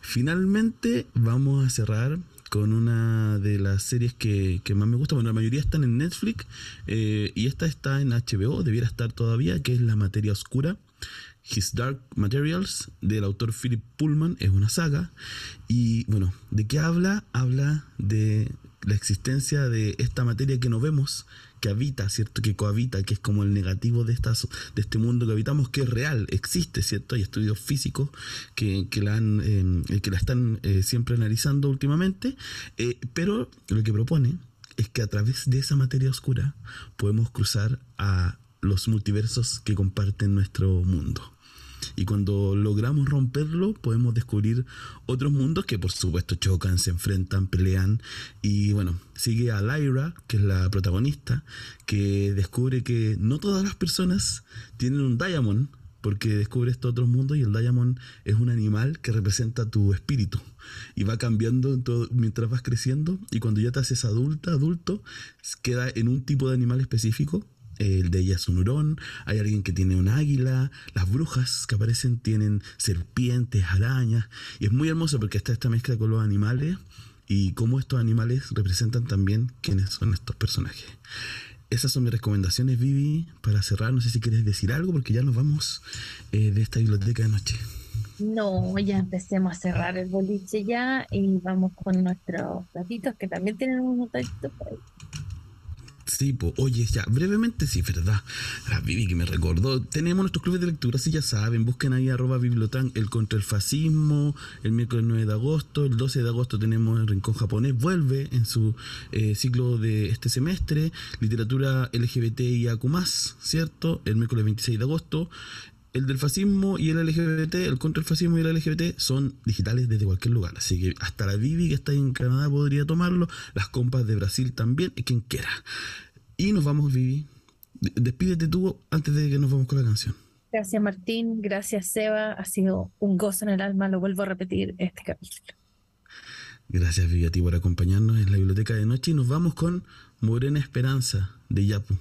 Finalmente, vamos a cerrar con una de las series que, más me gusta. Bueno, la mayoría están en Netflix eh, y esta está en HBO, debiera estar todavía, que es La Materia Oscura. His Dark Materials del autor Philip Pullman es una saga y bueno, ¿de qué habla? Habla de la existencia de esta materia que no vemos, que habita, ¿cierto? Que cohabita, que es como el negativo de, estas, de este mundo que habitamos, que es real, existe, ¿cierto? Hay estudios físicos que, la, han, eh, que la están eh, siempre analizando últimamente, eh, pero lo que propone es que a través de esa materia oscura podemos cruzar a los multiversos que comparten nuestro mundo. Y cuando logramos romperlo, podemos descubrir otros mundos que por supuesto chocan, se enfrentan, pelean. Y bueno, sigue a Lyra, que es la protagonista, que descubre que no todas las personas tienen un Diamond, porque descubre estos otros mundos y el Diamond es un animal que representa tu espíritu y va cambiando mientras vas creciendo y cuando ya te haces adulta, adulto, queda en un tipo de animal específico el de ella es un hurón, hay alguien que tiene un águila, las brujas que aparecen tienen serpientes, arañas, y es muy hermoso porque está esta mezcla con los animales y cómo estos animales representan también quiénes son estos personajes. Esas son mis recomendaciones, Vivi, para cerrar. No sé si quieres decir algo porque ya nos vamos eh, de esta biblioteca de noche. No, ya empecemos a cerrar el boliche ya y vamos con nuestros gatitos que también tienen un botadito por ahí. Sí, oye, ya, brevemente, sí, verdad. La Vivi que me recordó. Tenemos nuestros clubes de lectura, si ya saben, busquen ahí arroba bibliotán, el contra el fascismo, el miércoles 9 de agosto, el 12 de agosto tenemos el Rincón Japonés, vuelve en su eh, ciclo de este semestre, literatura LGBTIAQ+, ¿cierto? El miércoles 26 de agosto, el del fascismo y el LGBT, el contra el fascismo y el LGBT son digitales desde cualquier lugar. Así que hasta la Vivi que está en Canadá podría tomarlo, las compas de Brasil también, y quien quiera. Y nos vamos, Vivi. Despídete tú antes de que nos vamos con la canción. Gracias Martín, gracias Seba, ha sido un gozo en el alma, lo vuelvo a repetir este capítulo. Gracias Vivi a ti por acompañarnos en la biblioteca de noche y nos vamos con Morena Esperanza de Yapu.